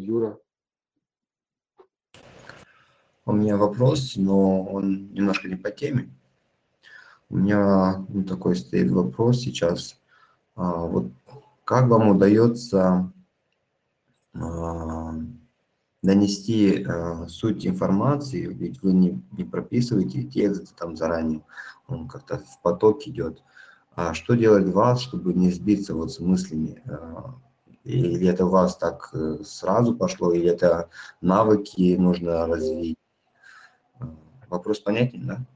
Юра. У меня вопрос, но он немножко не по теме. У меня ну, такой стоит вопрос сейчас. А, вот как вам удается а, донести а, суть информации, ведь вы не, не прописываете текст там заранее, он как-то в поток идет. А что делать вас, чтобы не сбиться вот с мыслями? А, или это у вас так э, сразу пошло, или это навыки нужно развить? Вопрос понятен, да?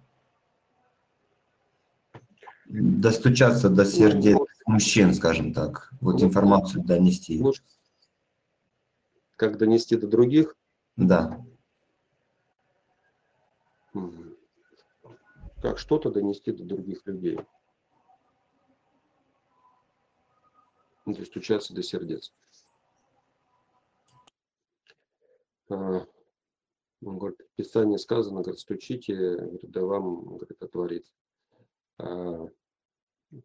Достучаться до сердец мужчин, скажем так, вот информацию донести. Как донести до других? Да. Как что-то донести до других людей. Достучаться до сердец. А, он говорит, в Писании сказано, говорит, стучите, говорит, да вам, говорит, отворится. А,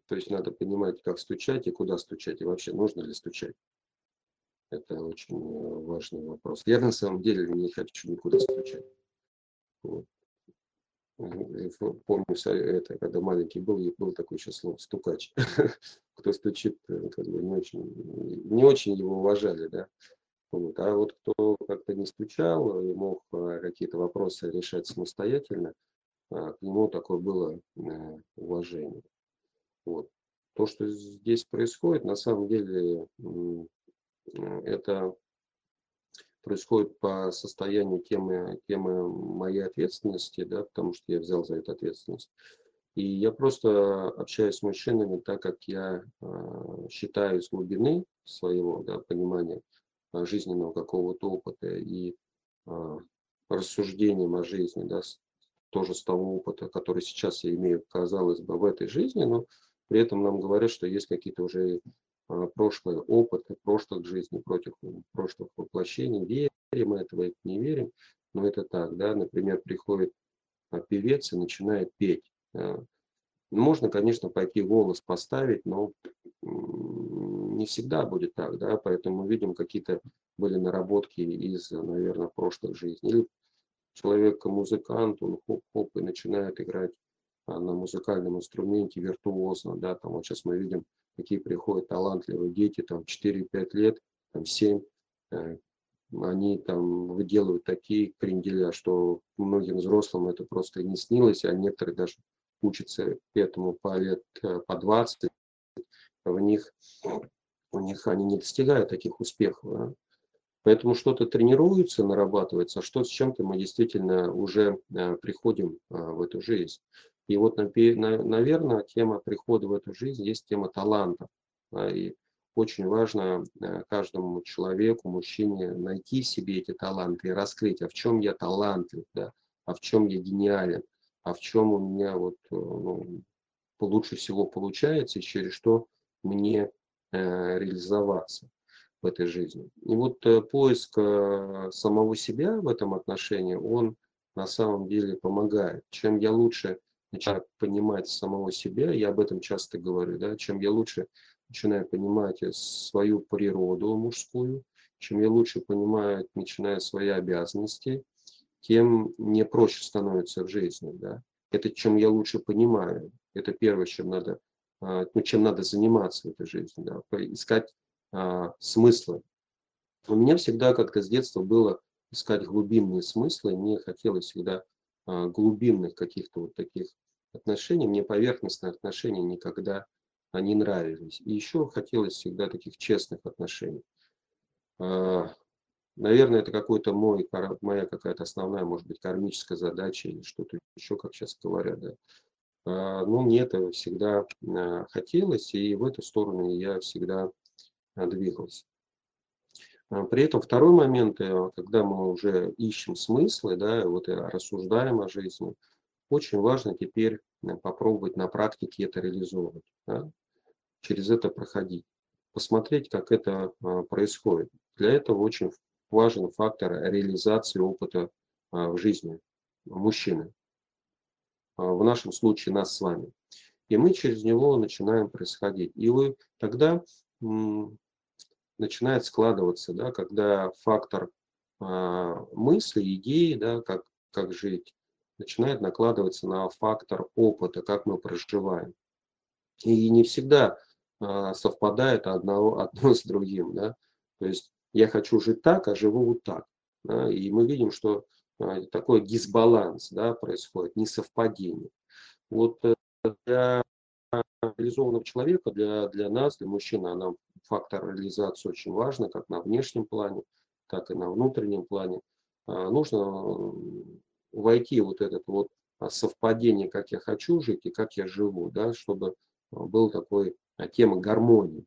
то есть надо понимать, как стучать и куда стучать, и вообще нужно ли стучать. Это очень важный вопрос. Я на самом деле не хочу никуда стучать. Вот. Помню, это, когда маленький был, был такой еще слово стукач. Кто стучит, э, как бы не очень, не очень его уважали, да. Вот. А вот кто как-то не стучал и мог э, какие-то вопросы решать самостоятельно, а, к нему такое было э, уважение. Вот. То, что здесь происходит, на самом деле это происходит по состоянию темы, темы моей ответственности, да, потому что я взял за это ответственность. И я просто общаюсь с мужчинами так, как я э, считаю из глубины своего да, понимания, жизненного какого-то опыта и а, рассуждением о жизни, да, тоже с того опыта, который сейчас я имею, казалось бы, в этой жизни, но при этом нам говорят, что есть какие-то уже а, прошлые опыты, прошлых жизней, против прошлых воплощений. Верим мы этого или не верим, но это так, да, например, приходит а, певец и начинает петь. Можно, конечно, пойти голос поставить, но не всегда будет так, да, поэтому мы видим какие-то были наработки из, наверное, прошлых жизней. Или человек музыкант, он хоп-хоп и начинает играть а, на музыкальном инструменте виртуозно, да, там вот сейчас мы видим, какие приходят талантливые дети, там 4-5 лет, там 7, э, они там выделывают такие кренделя, что многим взрослым это просто не снилось, а некоторые даже учатся этому по лет э, по 20, в них, у них они не достигают таких успехов. Да? Поэтому что-то тренируется, нарабатывается, а что с чем-то мы действительно уже э, приходим в эту жизнь. И вот, наверное, тема прихода в эту жизнь есть тема талантов. И очень важно каждому человеку, мужчине найти себе эти таланты и раскрыть, а в чем я талантлив, да, а в чем я гениален, а в чем у меня вот ну, лучше всего получается и через что мне э, реализоваться в этой жизни. И вот э, поиск э, самого себя в этом отношении, он на самом деле помогает. Чем я лучше начинаю понимать самого себя, я об этом часто говорю, да, чем я лучше начинаю понимать свою природу мужскую, чем я лучше понимаю, начиная свои обязанности, тем мне проще становится в жизни. Да? Это чем я лучше понимаю. Это первое, чем надо, а, ну, чем надо заниматься в этой жизни. Да? Искать а, смыслы. У меня всегда как-то с детства было искать глубинные смыслы. Мне хотелось всегда а, глубинных каких-то вот таких отношений. Мне поверхностные отношения никогда не нравились. И еще хотелось всегда таких честных отношений. А, Наверное, это какой-то мой, моя какая-то основная, может быть, кармическая задача или что-то еще, как сейчас говорят. Да. А, но мне это всегда а, хотелось, и в эту сторону я всегда двигался. При этом второй момент, э, когда мы уже ищем смыслы, да, вот и рассуждаем о жизни, очень важно теперь э, попробовать на практике это реализовывать, да, через это проходить, посмотреть, как это происходит. Для этого очень важен фактор реализации опыта а, в жизни мужчины. А, в нашем случае нас с вами. И мы через него начинаем происходить. И вы тогда начинает складываться, да, когда фактор а, мысли, идеи, да, как, как жить, начинает накладываться на фактор опыта, как мы проживаем. И не всегда а, совпадает одно, одно с другим. Да? То есть я хочу жить так, а живу вот так. Да? И мы видим, что а, такой дисбаланс да, происходит, несовпадение. Вот э, для реализованного человека, для, для нас, для мужчины, нам фактор реализации очень важно, как на внешнем плане, так и на внутреннем плане. А, нужно войти вот этот вот совпадение, как я хочу жить и как я живу, да, чтобы был такой а, тема гармонии.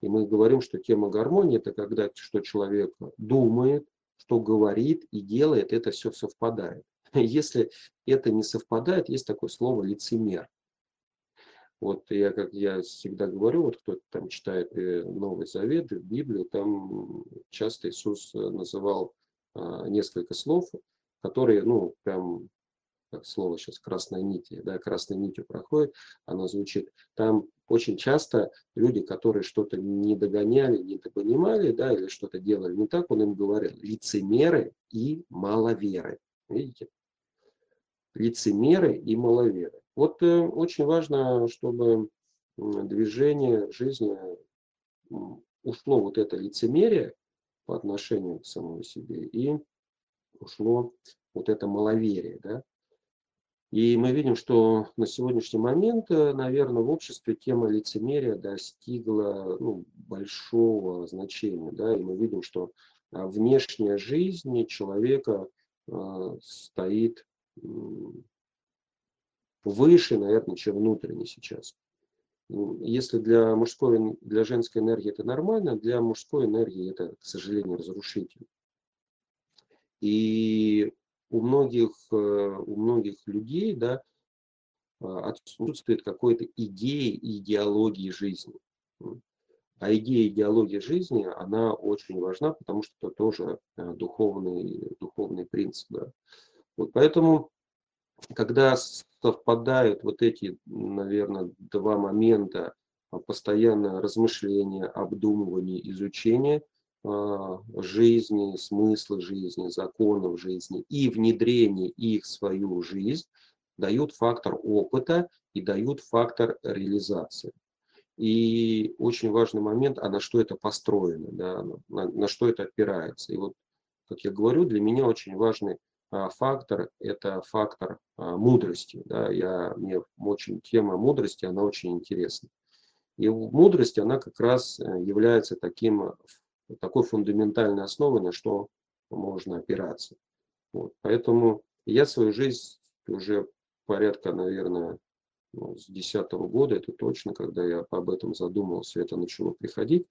И мы говорим, что тема гармонии это когда что человек думает, что говорит и делает, это все совпадает. Если это не совпадает, есть такое слово лицемер. Вот я, как я всегда говорю, вот кто там читает э, Новый Завет, Библию, там часто Иисус э, называл а, несколько слов, которые, ну, прям, как слово сейчас, красной нити, да, красной нитью проходит, оно звучит. Там очень часто люди, которые что-то не догоняли, не понимали, да, или что-то делали не так, он им говорил, лицемеры и маловеры. Видите? Лицемеры и маловеры. Вот э, очень важно, чтобы движение жизни ушло вот это лицемерие по отношению к самому себе и ушло вот это маловерие. Да? И мы видим, что на сегодняшний момент, э, наверное, в обществе тема лицемерия достигла ну, большого значения. Да? И мы видим, что а, внешняя жизнь человека э, стоит выше, наверное, чем внутренне сейчас. Если для мужской, для женской энергии это нормально, для мужской энергии это, к сожалению, разрушительно. И у многих, э, у многих людей да, отсутствует какой-то идеи и идеологии жизни. А идея идеологии жизни, она очень важна, потому что это тоже э, духовный, духовный принцип. Да. Вот поэтому когда совпадают вот эти, наверное, два момента, а, постоянное размышление, обдумывание, изучение а, жизни, смысла жизни, законов жизни и внедрение их в свою жизнь, дают фактор опыта и дают фактор реализации. И очень важный момент, а на что это построено, да, на, на что это опирается. И вот, как я говорю, для меня очень важный а, фактор – это фактор а, мудрости. Да, я, мне очень тема мудрости, она очень интересна. И мудрость, она как раз э, является таким, такой фундаментальной основой, на что можно опираться. Вот. Поэтому я свою жизнь уже порядка, наверное, ну, с 2010 года, это точно, когда я об этом задумался, это начало приходить.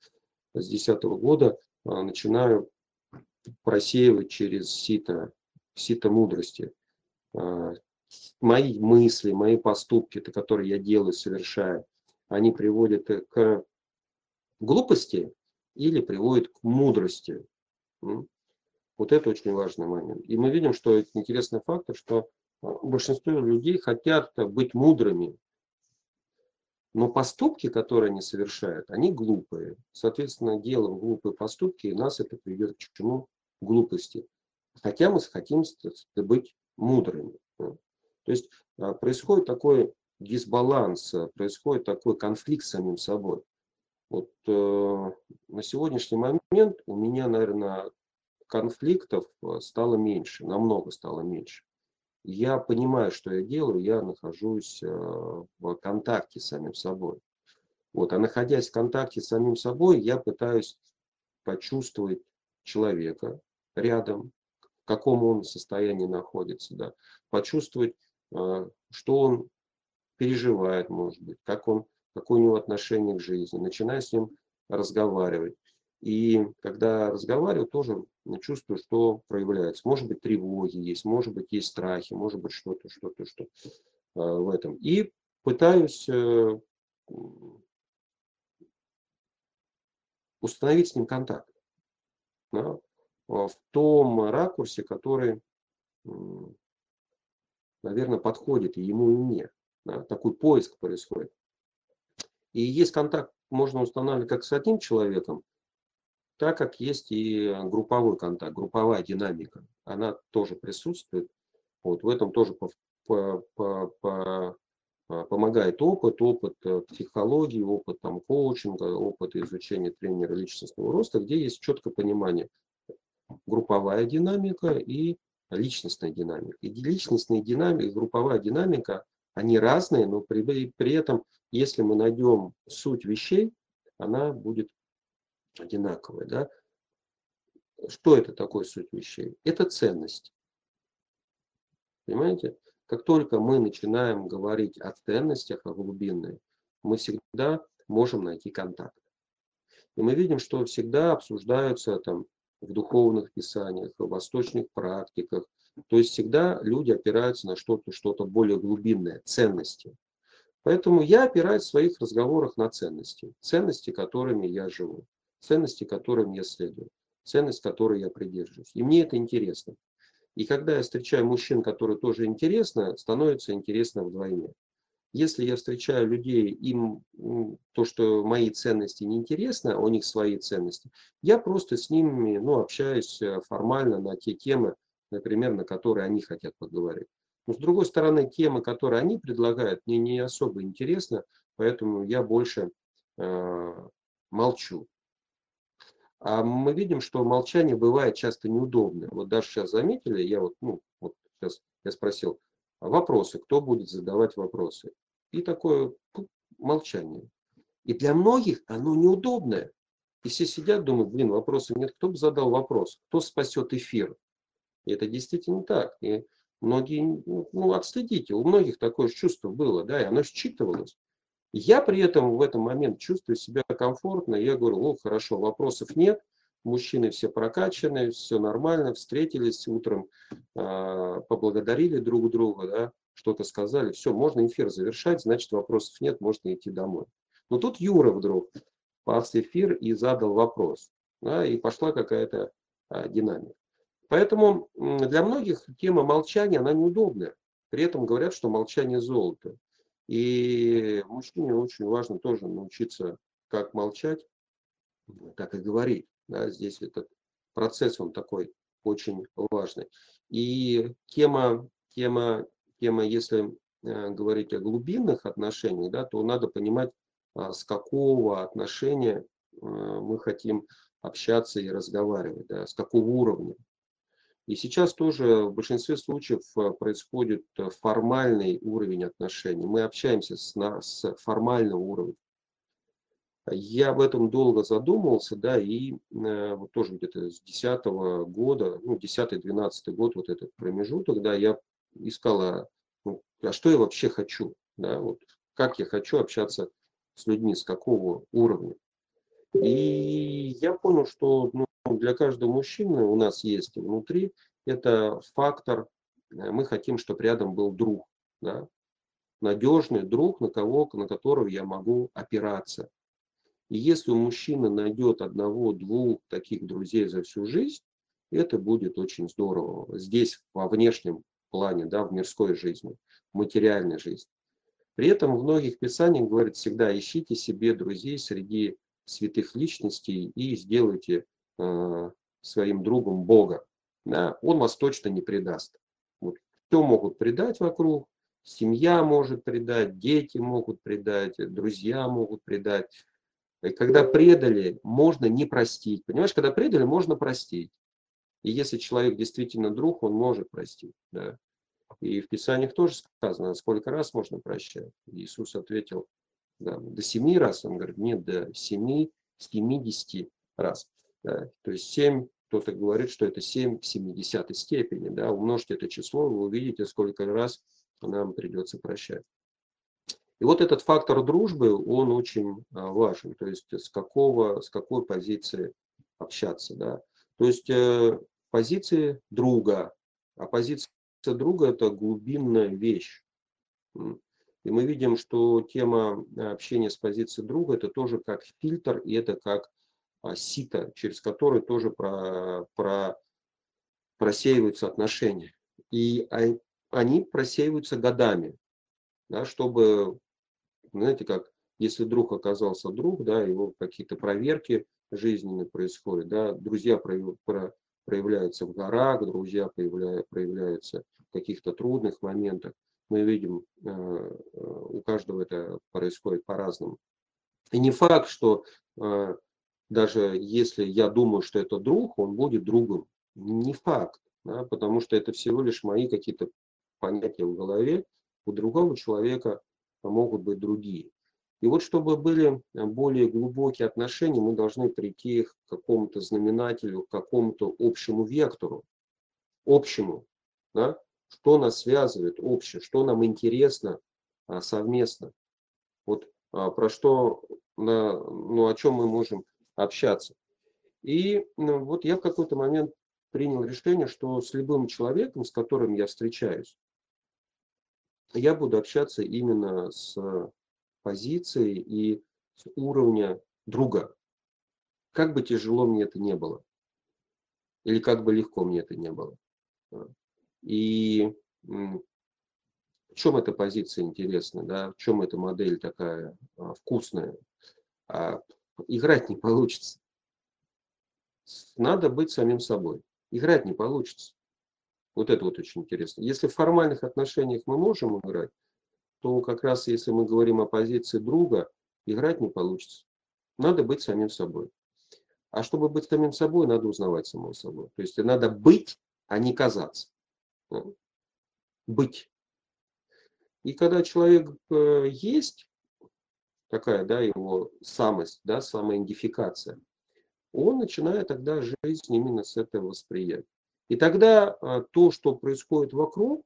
С 2010 года а, начинаю просеивать через сито сито мудрости. А, мои мысли, мои поступки, которые я делаю, совершаю, они приводят к глупости или приводят к мудрости. Вот это очень важный момент. И мы видим, что это интересный фактор, что а, большинство людей хотят быть мудрыми, но поступки, которые они совершают, они глупые. Соответственно, делаем глупые поступки, и нас это приведет к чему? Глупости хотя мы хотим быть мудрыми. То есть а, происходит такой дисбаланс, происходит такой конфликт с самим собой. Вот э, на сегодняшний момент у меня, наверное, конфликтов э, стало меньше, намного стало меньше. Я понимаю, что я делаю, я нахожусь э, в контакте с самим собой. Вот, а находясь в контакте с самим собой, я пытаюсь почувствовать человека рядом, каком он состоянии находится, да, почувствовать, а, что он переживает, может быть, как он, какое у него отношение к жизни, начиная с ним разговаривать. И когда разговариваю, тоже чувствую, что проявляется. Может быть, тревоги есть, может быть, есть страхи, может быть, что-то, что-то, что а, в этом. И пытаюсь э, установить с ним контакт. Да? в том ракурсе, который, наверное, подходит и ему, и мне. Да, такой поиск происходит. И есть контакт, можно устанавливать как с одним человеком, так как есть и групповой контакт, групповая динамика, она тоже присутствует. Вот в этом тоже по, по, по, по, помогает опыт, опыт э, психологии, опыт там, коучинга, опыт изучения тренера личностного роста, где есть четкое понимание групповая динамика и личностная динамика. И личностная динамика, групповая динамика, они разные, но при, при этом, если мы найдем суть вещей, она будет одинаковая. Да? Что это такое суть вещей? Это ценность. Понимаете? Как только мы начинаем говорить о ценностях, о глубинной, мы всегда можем найти контакт. И мы видим, что всегда обсуждаются там в духовных писаниях, в восточных практиках. То есть всегда люди опираются на что-то, что-то более глубинное, ценности. Поэтому я опираюсь в своих разговорах на ценности. Ценности, которыми я живу. Ценности, которым я следую. Ценность, которой я придерживаюсь. И мне это интересно. И когда я встречаю мужчин, которые тоже интересно, становится интересно вдвойне. Если я встречаю людей, им то, что мои ценности не интересны, а у них свои ценности, я просто с ними ну, общаюсь э, формально на те темы, например, на которые они хотят поговорить. Но с другой стороны, темы, которые они предлагают, мне не особо интересны, поэтому я больше э, молчу. А мы видим, что молчание бывает часто неудобное. Вот даже сейчас заметили, я вот, ну, вот сейчас я спросил, вопросы, кто будет задавать вопросы? И такое молчание. И для многих оно неудобное. И все сидят, думают, блин, вопросов нет, кто бы задал вопрос, кто спасет эфир? И это действительно так. И многие, ну, отследите, у многих такое чувство было, да, и оно считывалось. Я при этом в этом момент чувствую себя комфортно. Я говорю, ну хорошо, вопросов нет. Мужчины все прокачаны, все нормально, встретились утром, э, поблагодарили друг друга, да, что-то сказали. Все, можно эфир завершать, значит вопросов нет, можно идти домой. Но тут Юра вдруг пас эфир и задал вопрос. Да, и пошла какая-то а, динамика. Поэтому для многих тема молчания, она неудобная. При этом говорят, что молчание золото. И мужчине очень важно тоже научиться как молчать, так и говорить. Да, здесь этот процесс, он такой очень важный. И тема, тема, тема если э, говорить о глубинных отношениях, да, то надо понимать, а, с какого отношения э, мы хотим общаться и разговаривать, да, с какого уровня. И сейчас тоже в большинстве случаев э, происходит э, формальный уровень отношений. Мы общаемся с, на, с формального уровня. Я об этом долго задумывался, да, и э, вот тоже где-то с 10 года, ну, 10-12 год, вот этот промежуток, да, я искала, ну, а что я вообще хочу, да, вот, как я хочу общаться с людьми, с какого уровня. И я понял, что ну, для каждого мужчины у нас есть внутри, это фактор, э, мы хотим, чтобы рядом был друг, да? надежный друг, на, кого, на которого я могу опираться. И если у мужчины найдет одного-двух таких друзей за всю жизнь, это будет очень здорово. Здесь, во внешнем плане, да, в мирской жизни, в материальной жизни. При этом в многих писаниях говорит всегда ищите себе друзей среди святых личностей и сделайте своим другом Бога. Да, он вас точно не предаст. Вот. Все могут предать вокруг, семья может предать, дети могут предать, друзья могут предать. И когда предали, можно не простить. Понимаешь, когда предали, можно простить. И если человек действительно друг, он может простить. Да. И в Писаниях тоже сказано, сколько раз можно прощать. Иисус ответил, да, до семи раз, он говорит, нет, до семи, семидесяти раз. Да. То есть семь, кто-то говорит, что это семь в семидесятой степени. Да. Умножьте это число, вы увидите, сколько раз нам придется прощать. И вот этот фактор дружбы, он очень а, важен. То есть с, какого, с какой позиции общаться. Да. То есть э, позиции друга. А позиция друга – это глубинная вещь. И мы видим, что тема э, общения с позиции друга – это тоже как фильтр, и это как сито, через который тоже про, про, просеиваются отношения. И они просеиваются годами, да, чтобы, знаете, как, если друг оказался друг, да, его какие-то проверки, жизненный происходит, да, друзья проявляются в горах, друзья проявляются в каких-то трудных моментах. Мы видим, э, у каждого это происходит по-разному. И не факт, что э, даже если я думаю, что это друг, он будет другом. Не факт, да, потому что это всего лишь мои какие-то понятия в голове. У другого человека могут быть другие. И вот чтобы были более глубокие отношения, мы должны прийти к какому-то знаменателю, к какому-то общему вектору, общему, да? что нас связывает общее, что нам интересно а, совместно. Вот а, про что, на, ну, о чем мы можем общаться. И ну, вот я в какой-то момент принял решение, что с любым человеком, с которым я встречаюсь, я буду общаться именно с позиции и с уровня друга. Как бы тяжело мне это не было. Или как бы легко мне это не было. И в чем эта позиция интересна, да, в чем эта модель такая а, вкусная. Играть не получится. Надо быть самим собой. Играть не получится. Вот это вот очень интересно. Если в формальных отношениях мы можем играть, то как раз если мы говорим о позиции друга, играть не получится. Надо быть самим собой. А чтобы быть самим собой, надо узнавать самого собой. То есть надо быть, а не казаться. Быть. И когда человек э, есть, такая, да, его самость, да, самоидентификация, он начинает тогда жизнь именно с этого восприятия. И тогда э, то, что происходит вокруг,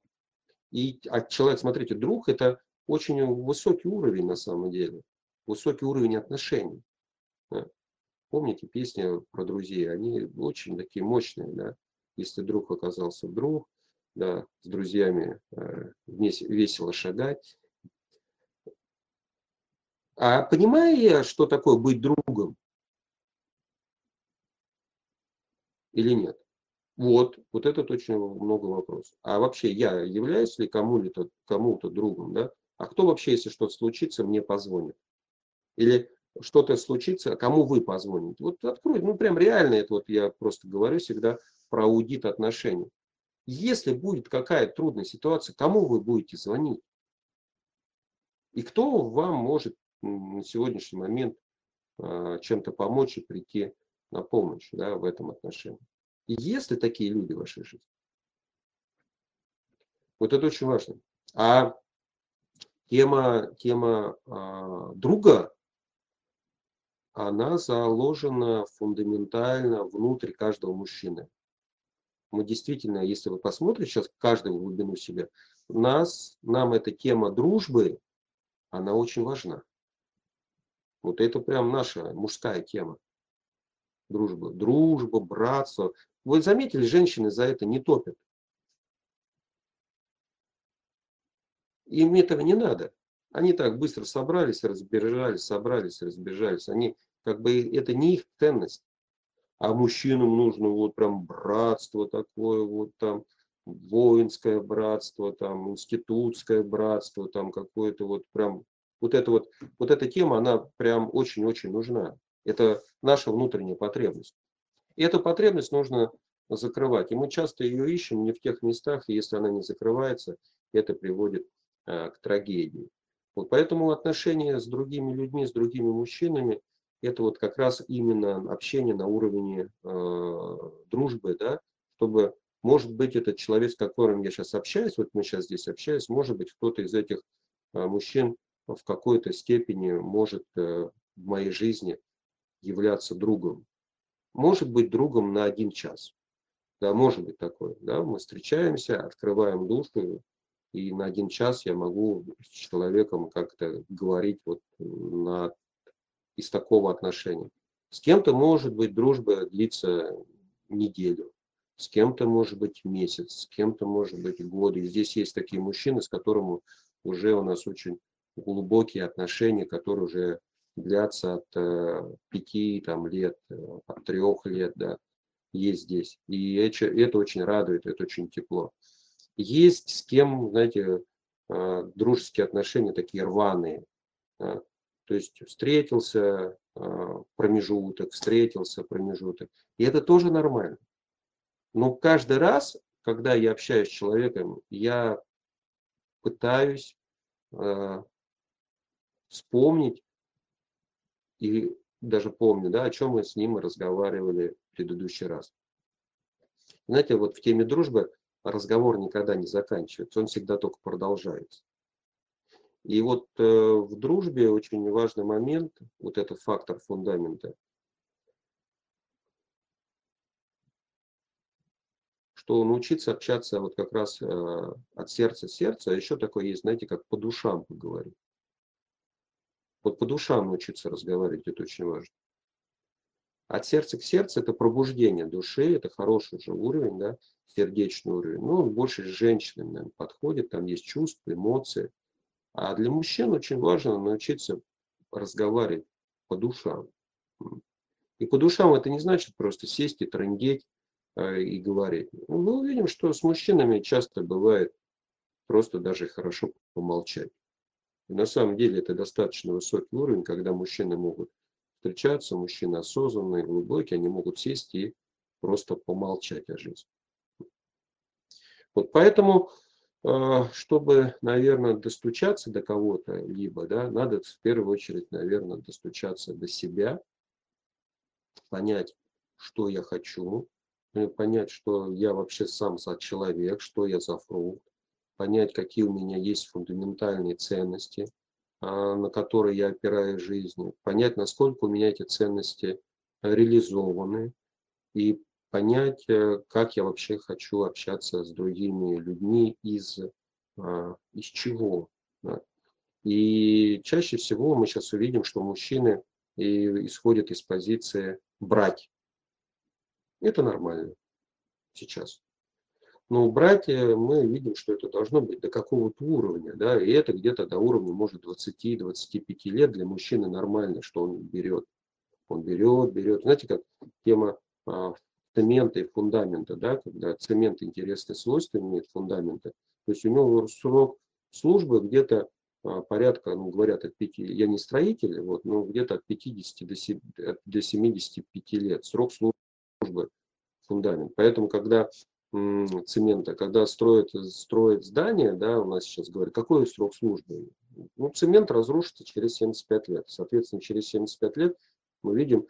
и а человек, смотрите, друг это очень высокий уровень на самом деле, высокий уровень отношений. Да. Помните песни про друзей, они очень такие мощные, да. Если друг оказался друг, да, с друзьями э, весело шагать. А понимаю я, что такое быть другом? Или нет? Вот, вот это очень много вопросов. А вообще я являюсь ли кому-то кому другом, да? А кто вообще, если что-то случится, мне позвонит? Или что-то случится, кому вы позвоните? Вот открой, ну прям реально это вот я просто говорю всегда про аудит отношений. Если будет какая-то трудная ситуация, кому вы будете звонить? И кто вам может на сегодняшний момент а, чем-то помочь и прийти на помощь да, в этом отношении? Есть ли такие люди в вашей жизни? Вот это очень важно. А тема, тема а, друга, она заложена фундаментально внутрь каждого мужчины. Мы действительно, если вы посмотрите сейчас каждую глубину себя, нас, нам эта тема дружбы, она очень важна. Вот это прям наша мужская тема. Дружба. Дружба, братство. Вы заметили, женщины за это не топят. Им этого не надо. Они так быстро собрались, разбежались, собрались, разбежались. Они как бы это не их ценность. А мужчинам нужно вот прям братство такое, вот там воинское братство, там институтское братство, там какое-то вот прям вот это вот вот эта тема, она прям очень-очень нужна. Это наша внутренняя потребность. И эту потребность нужно закрывать. И мы часто ее ищем не в тех местах, и если она не закрывается, это приводит а, к трагедии. Вот поэтому отношения с другими людьми, с другими мужчинами, это вот как раз именно общение на уровне э, дружбы, да, чтобы, может быть, этот человек, с которым я сейчас общаюсь, вот мы сейчас здесь общаемся, может быть, кто-то из этих э, мужчин в какой-то степени может э, в моей жизни являться другом. Может быть другом на один час. Да, может быть такое. Да? Мы встречаемся, открываем душу, и на один час я могу с человеком как-то говорить вот на, из такого отношения. С кем-то, может быть, дружба длится неделю, с кем-то, может быть, месяц, с кем-то, может быть, годы. И здесь есть такие мужчины, с которыми уже у нас очень глубокие отношения, которые уже длятся от э, пяти там, лет, э, от трех лет, да, есть здесь. И это, это очень радует, это очень тепло. Есть с кем, знаете, э, дружеские отношения такие рваные. То То есть встретился а, промежуток, встретился промежуток. И это тоже нормально. Но каждый раз, когда я общаюсь с человеком, я пытаюсь э, вспомнить и даже помню, да, о чем мы с ним разговаривали в предыдущий раз. Знаете, вот в теме дружбы разговор никогда не заканчивается, он всегда только продолжается. И вот э, в дружбе очень важный момент, вот этот фактор фундамента, что научиться общаться вот как раз э, от сердца к сердцу, а еще такое есть, знаете, как по душам поговорить. Вот по душам научиться разговаривать, это очень важно. От сердца к сердцу это пробуждение души, это хороший уже уровень, да, сердечный уровень. Ну, он больше с женщинами наверное, подходит, там есть чувства, эмоции. А для мужчин очень важно научиться разговаривать по душам. И по душам это не значит просто сесть и трындеть э, и говорить. Ну, мы увидим, что с мужчинами часто бывает просто даже хорошо помолчать. И на самом деле это достаточно высокий уровень, когда мужчины могут встречаться, мужчины осознанные, глубокие, они могут сесть и просто помолчать о жизни. Вот поэтому а, чтобы, наверное, достучаться до кого-то, либо, да, надо в первую очередь, наверное, достучаться до себя, понять, что я хочу, э, понять, что я вообще сам за человек, что я за фрукт, понять, какие у меня есть фундаментальные ценности, а, на которые я опираю жизнь, понять, насколько у меня эти ценности реализованы, и понять, э, как я вообще хочу общаться с другими людьми, из, а, из чего. И чаще всего мы сейчас увидим, что мужчины исходят из позиции брать. Это нормально сейчас. Но брать мы видим, что это должно быть до какого-то уровня, да, и это где-то до уровня, может, 20-25 лет для мужчины нормально, что он берет. Он берет, берет. Знаете, как тема а, цемента и фундамента, да, когда цемент интересные свойства имеет фундамента, то есть у него срок службы где-то а, порядка, ну, говорят, от 5, я не строитель, вот, но где-то от 50 до, 7, до 75 лет срок службы фундамент. Поэтому, когда цемента, когда строят, строят здание, да, у нас сейчас говорят, какой срок службы? Ну, цемент разрушится через 75 лет. Соответственно, через 75 лет мы видим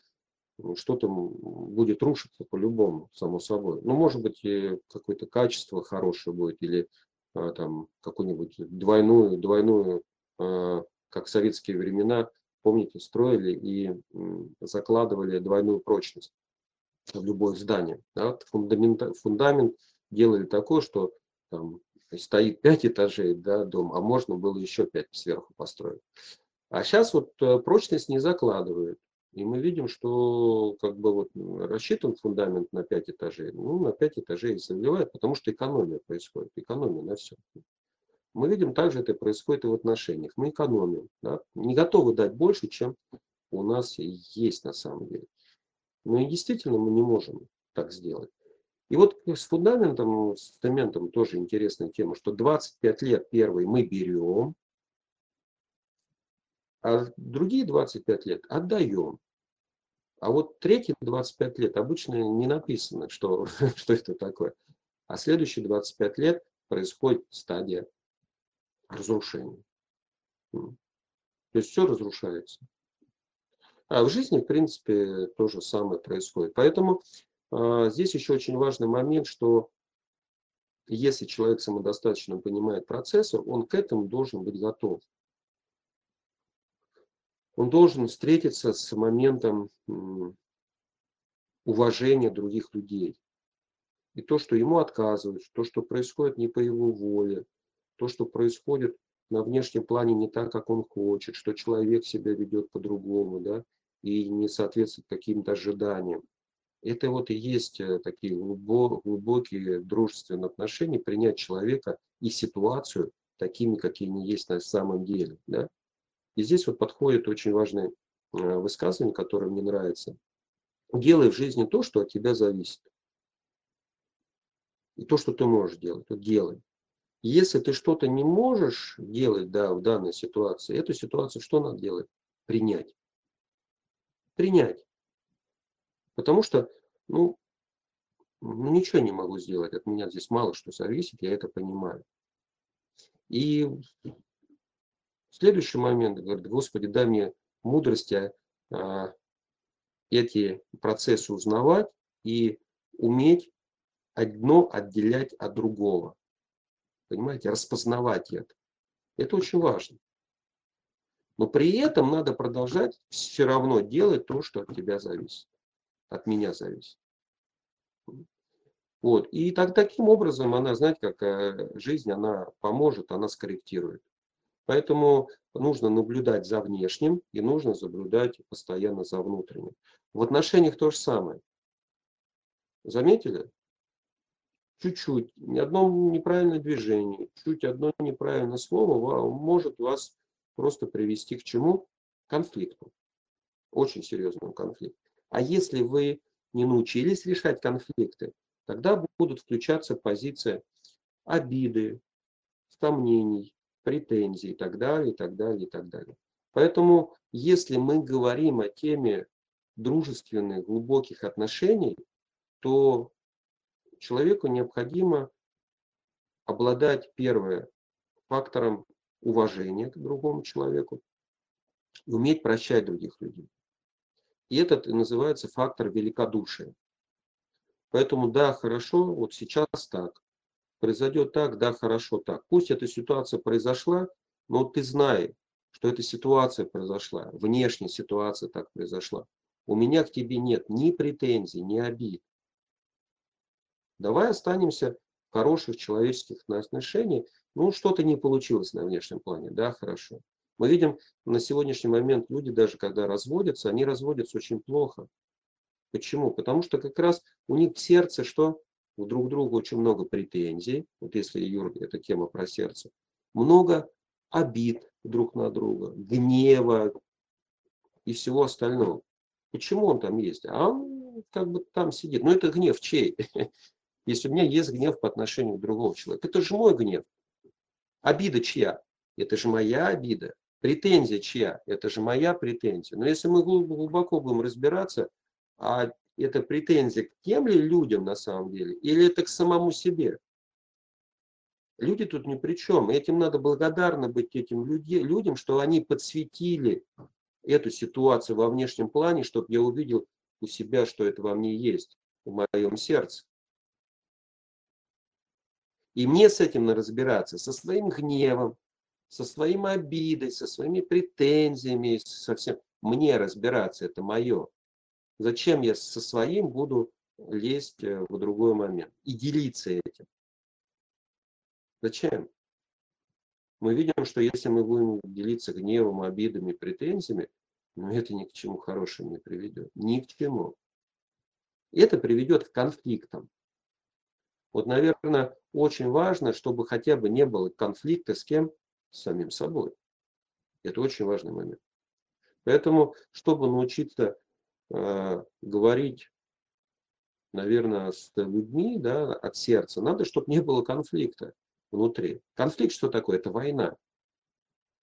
ну, что-то будет рушиться по-любому, само собой. Ну, может быть, какое-то качество хорошее будет, или а, там какую-нибудь двойную, двойную, а, как в советские времена, помните, строили и закладывали двойную прочность любое здание. Да? Фундамент, фундамент делали такой, что там стоит 5 этажей да, дом, а можно было еще 5 сверху построить. А сейчас вот э, прочность не закладывают. И мы видим, что как бы вот рассчитан фундамент на 5 этажей, ну на 5 этажей и заливает, потому что экономия происходит, экономия на все. Мы видим, также это происходит и в отношениях. Мы экономим, да? не готовы дать больше, чем у нас есть на самом деле. Но и действительно мы не можем так сделать. И вот с фундаментом, с цементом тоже интересная тема, что 25 лет первый мы берем, а другие 25 лет отдаем. А вот третьи 25 лет обычно не написано, что, что это такое. А следующие 25 лет происходит стадия разрушения. То есть все разрушается. А в жизни, в принципе, то же самое происходит. Поэтому э, здесь еще очень важный момент, что если человек самодостаточно понимает процессы, он к этому должен быть готов он должен встретиться с моментом уважения других людей. И то, что ему отказывают, то, что происходит не по его воле, то, что происходит на внешнем плане не так, как он хочет, что человек себя ведет по-другому, да, и не соответствует каким-то ожиданиям. Это вот и есть э, такие глубокие дружественные отношения, принять человека и ситуацию такими, какие они есть на самом деле. Да? И здесь вот подходит очень важное э, высказывание, которое мне нравится. Делай в жизни то, что от тебя зависит. И то, что ты можешь делать, то делай. Если ты что-то не можешь делать да, в данной ситуации, эту ситуацию что надо делать? принять. Принять. Потому что, ну, ну, ничего не могу сделать. От меня здесь мало что зависит, я это понимаю. И следующий момент, говорит, Господи, дай мне мудрости а, эти процессы узнавать и уметь одно отделять от другого. Понимаете, распознавать это. Это очень важно. Но при этом надо продолжать все равно делать то, что от тебя зависит. От меня зависит. Вот. И так, таким образом она, знаете, как жизнь, она поможет, она скорректирует. Поэтому нужно наблюдать за внешним и нужно наблюдать постоянно за внутренним. В отношениях то же самое. Заметили? Чуть-чуть, ни одно неправильное движение, чуть одно неправильное слово может вас просто привести к чему? Конфликту. Очень серьезному конфликту. А если вы не научились решать конфликты, тогда будут включаться позиции обиды, сомнений, претензий и так далее, и так далее, и так далее. Поэтому, если мы говорим о теме дружественных, глубоких отношений, то человеку необходимо обладать, первое, фактором уважения к другому человеку, уметь прощать других людей. И этот называется фактор великодушия. Поэтому да, хорошо, вот сейчас так. Произойдет так, да, хорошо так. Пусть эта ситуация произошла, но ты знай, что эта ситуация произошла, внешняя ситуация так произошла. У меня к тебе нет ни претензий, ни обид. Давай останемся в хороших человеческих отношениях. Ну, что-то не получилось на внешнем плане, да, хорошо. Мы видим на сегодняшний момент люди, даже когда разводятся, они разводятся очень плохо. Почему? Потому что как раз у них в сердце что? У друг друга очень много претензий. Вот если, Юр, эта тема про сердце. Много обид друг на друга, гнева и всего остального. Почему он там есть? А он как бы там сидит. Но это гнев чей? Если у меня есть гнев по отношению к другому человеку. Это же мой гнев. Обида чья? Это же моя обида. Претензия чья? Это же моя претензия. Но если мы глубоко будем разбираться, а это претензия к тем ли людям на самом деле, или это к самому себе? Люди тут ни при чем. Этим надо благодарны быть этим людям, что они подсветили эту ситуацию во внешнем плане, чтобы я увидел у себя, что это во мне есть, в моем сердце. И мне с этим разбираться, со своим гневом, со своим обидой, со своими претензиями, со всем. Мне разбираться, это мое. Зачем я со своим буду лезть э, в другой момент и делиться этим? Зачем? Мы видим, что если мы будем делиться гневом, обидами, претензиями, ну это ни к чему хорошему не приведет. Ни к чему. Это приведет к конфликтам. Вот, наверное, очень важно, чтобы хотя бы не было конфликта с кем? С самим собой. Это очень важный момент. Поэтому, чтобы научиться Э, говорить, наверное, с людьми да, от сердца, надо, чтобы не было конфликта внутри. Конфликт что такое? Это война.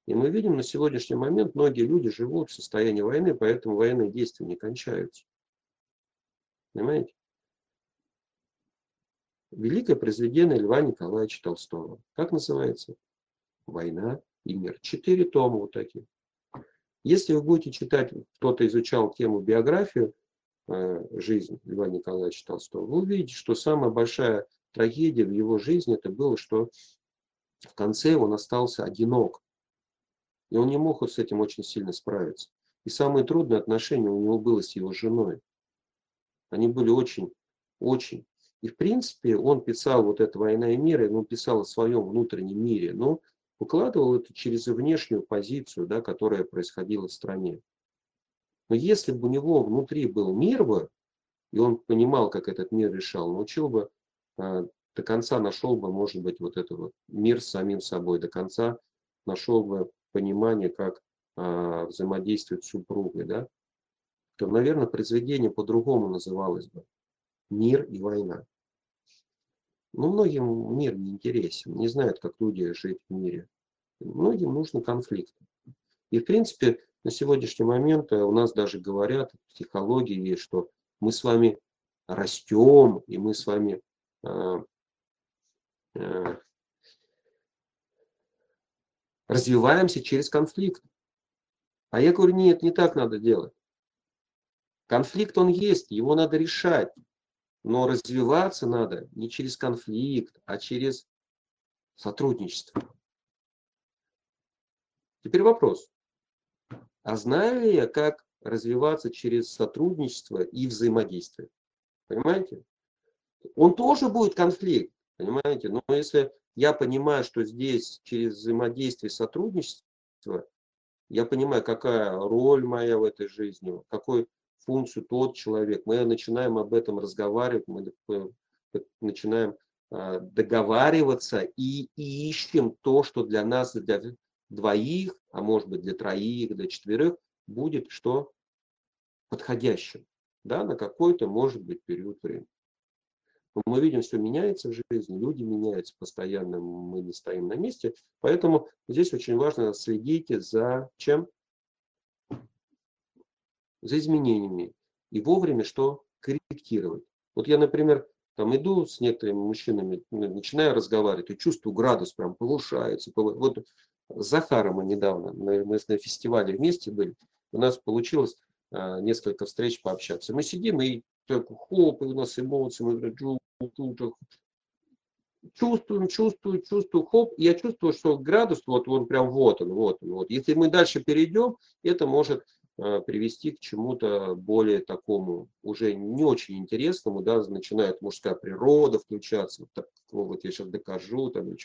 И мы видим на сегодняшний момент, многие люди живут в состоянии войны, поэтому военные действия не кончаются. Понимаете? Великое произведение Льва Николаевича Толстого. Как называется? «Война и мир». Четыре тома вот таких. Если вы будете читать, кто-то изучал тему биографию, э, жизнь Льва Николаевича Толстого, вы увидите, что самая большая трагедия в его жизни это было, что в конце он остался одинок. И он не мог вот с этим очень сильно справиться. И самые трудные отношения у него было с его женой. Они были очень, очень. И в принципе он писал вот это «Война и мир», он писал о своем внутреннем мире. Но выкладывал это через внешнюю позицию, да, которая происходила в стране. Но если бы у него внутри был мир бы, и он понимал, как этот мир решал, научил бы, а, до конца нашел бы, может быть, вот этот вот мир с самим собой, до конца нашел бы понимание, как а, взаимодействует с супругой, да, то, наверное, произведение по-другому называлось бы «Мир и война». Но многим мир не интересен, не знают, как люди жить в мире. Многим нужны конфликты. И, в принципе, на сегодняшний момент у нас даже говорят в психологии, что мы с вами растем, и мы с вами э, э, развиваемся через конфликт. А я говорю, нет, не так надо делать. Конфликт он есть, его надо решать. Но развиваться надо не через конфликт, а через сотрудничество. Теперь вопрос. А знаю ли я, как развиваться через сотрудничество и взаимодействие? Понимаете? Он тоже будет конфликт, понимаете? Но если я понимаю, что здесь через взаимодействие и сотрудничество, я понимаю, какая роль моя в этой жизни, какую функцию тот человек. Мы начинаем об этом разговаривать, мы начинаем а, договариваться и, и ищем то, что для нас, для двоих, а может быть для троих, для четверых, будет что подходящим да, на какой-то, может быть, период времени. Мы видим, все меняется в жизни, люди меняются постоянно, мы не стоим на месте. Поэтому здесь очень важно следить за чем? За изменениями. И вовремя что? Корректировать. Вот я, например, там иду с некоторыми мужчинами, начинаю разговаривать, и чувствую, градус прям повышается. Вот с Захаром мы недавно, мы, на фестивале вместе были, у нас получилось а, несколько встреч пообщаться. Мы сидим и так, хоп, и у нас эмоции, мы говорим, чувствуем, чувствую, чувствую, хоп, я чувствую, что градус, вот он прям вот он, вот он, вот. Если мы дальше перейдем, это может привести к чему-то более такому, уже не очень интересному, да, начинает мужская природа включаться, вот, так, вот я сейчас докажу, там, и,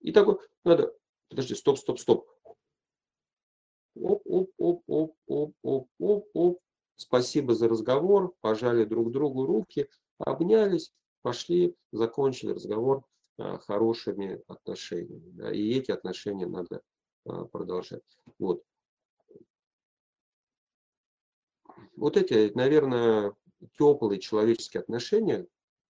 и такой, надо, подожди, стоп, стоп, стоп, оп, оп, оп, оп, оп, оп, оп, оп. Спасибо за разговор, пожали друг другу руки, обнялись, пошли, закончили разговор а, хорошими отношениями. Да, и эти отношения надо а, продолжать. Вот. Вот эти, наверное, теплые человеческие отношения,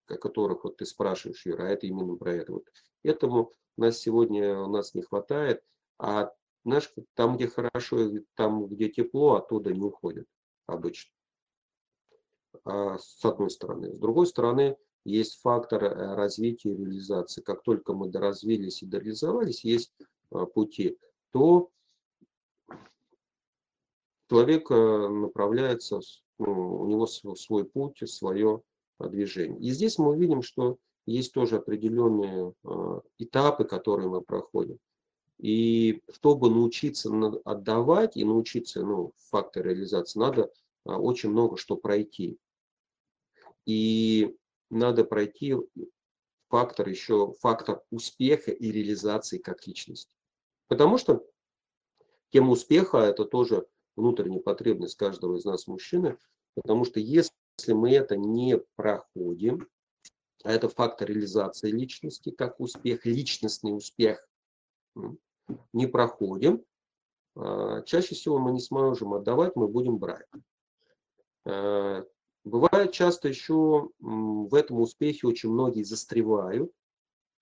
о которых вот ты спрашиваешь, Юра, а это именно про это. Вот этому нас сегодня у нас не хватает, а знаешь, там, где хорошо, там, где тепло, оттуда не уходят обычно. А, с одной стороны. С другой стороны, есть фактор э, развития и реализации. Как только мы доразвились и дореализовались, есть а, пути, то человек направляется, ну, у него свой путь, свое движение. И здесь мы увидим, что есть тоже определенные а, этапы, которые мы проходим. И чтобы научиться отдавать и научиться ну, фактор реализации, надо а, очень много что пройти. И надо пройти фактор еще, фактор успеха и реализации как личности. Потому что тема успеха это тоже внутренняя потребность каждого из нас мужчины. Потому что если мы это не проходим, а это фактор реализации личности как успех, личностный успех, не проходим, а, чаще всего мы не сможем отдавать, мы будем брать. А, бывает часто еще в этом успехе очень многие застревают,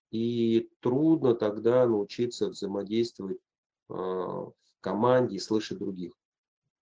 и трудно тогда научиться взаимодействовать а, в команде и слышать других.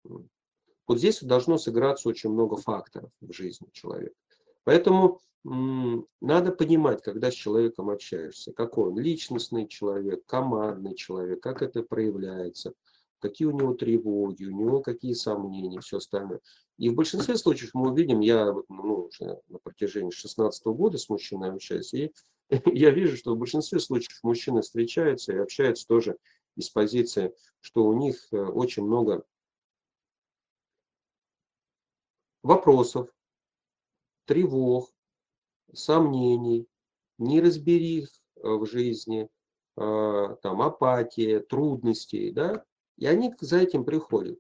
Вот здесь должно сыграться очень много факторов в жизни человека. Поэтому надо понимать, когда с человеком общаешься, какой он личностный человек, командный человек, как это проявляется, какие у него тревоги, у него какие сомнения, все остальное. И в большинстве случаев мы увидим, я ну, уже на протяжении 16 года с мужчиной общаюсь, и я вижу, что в большинстве случаев мужчины встречаются и общаются тоже из позиции, что у них э, очень много вопросов, тревог, сомнений, неразберих э, в жизни, э, там, апатия, трудностей, да, и они за этим приходят.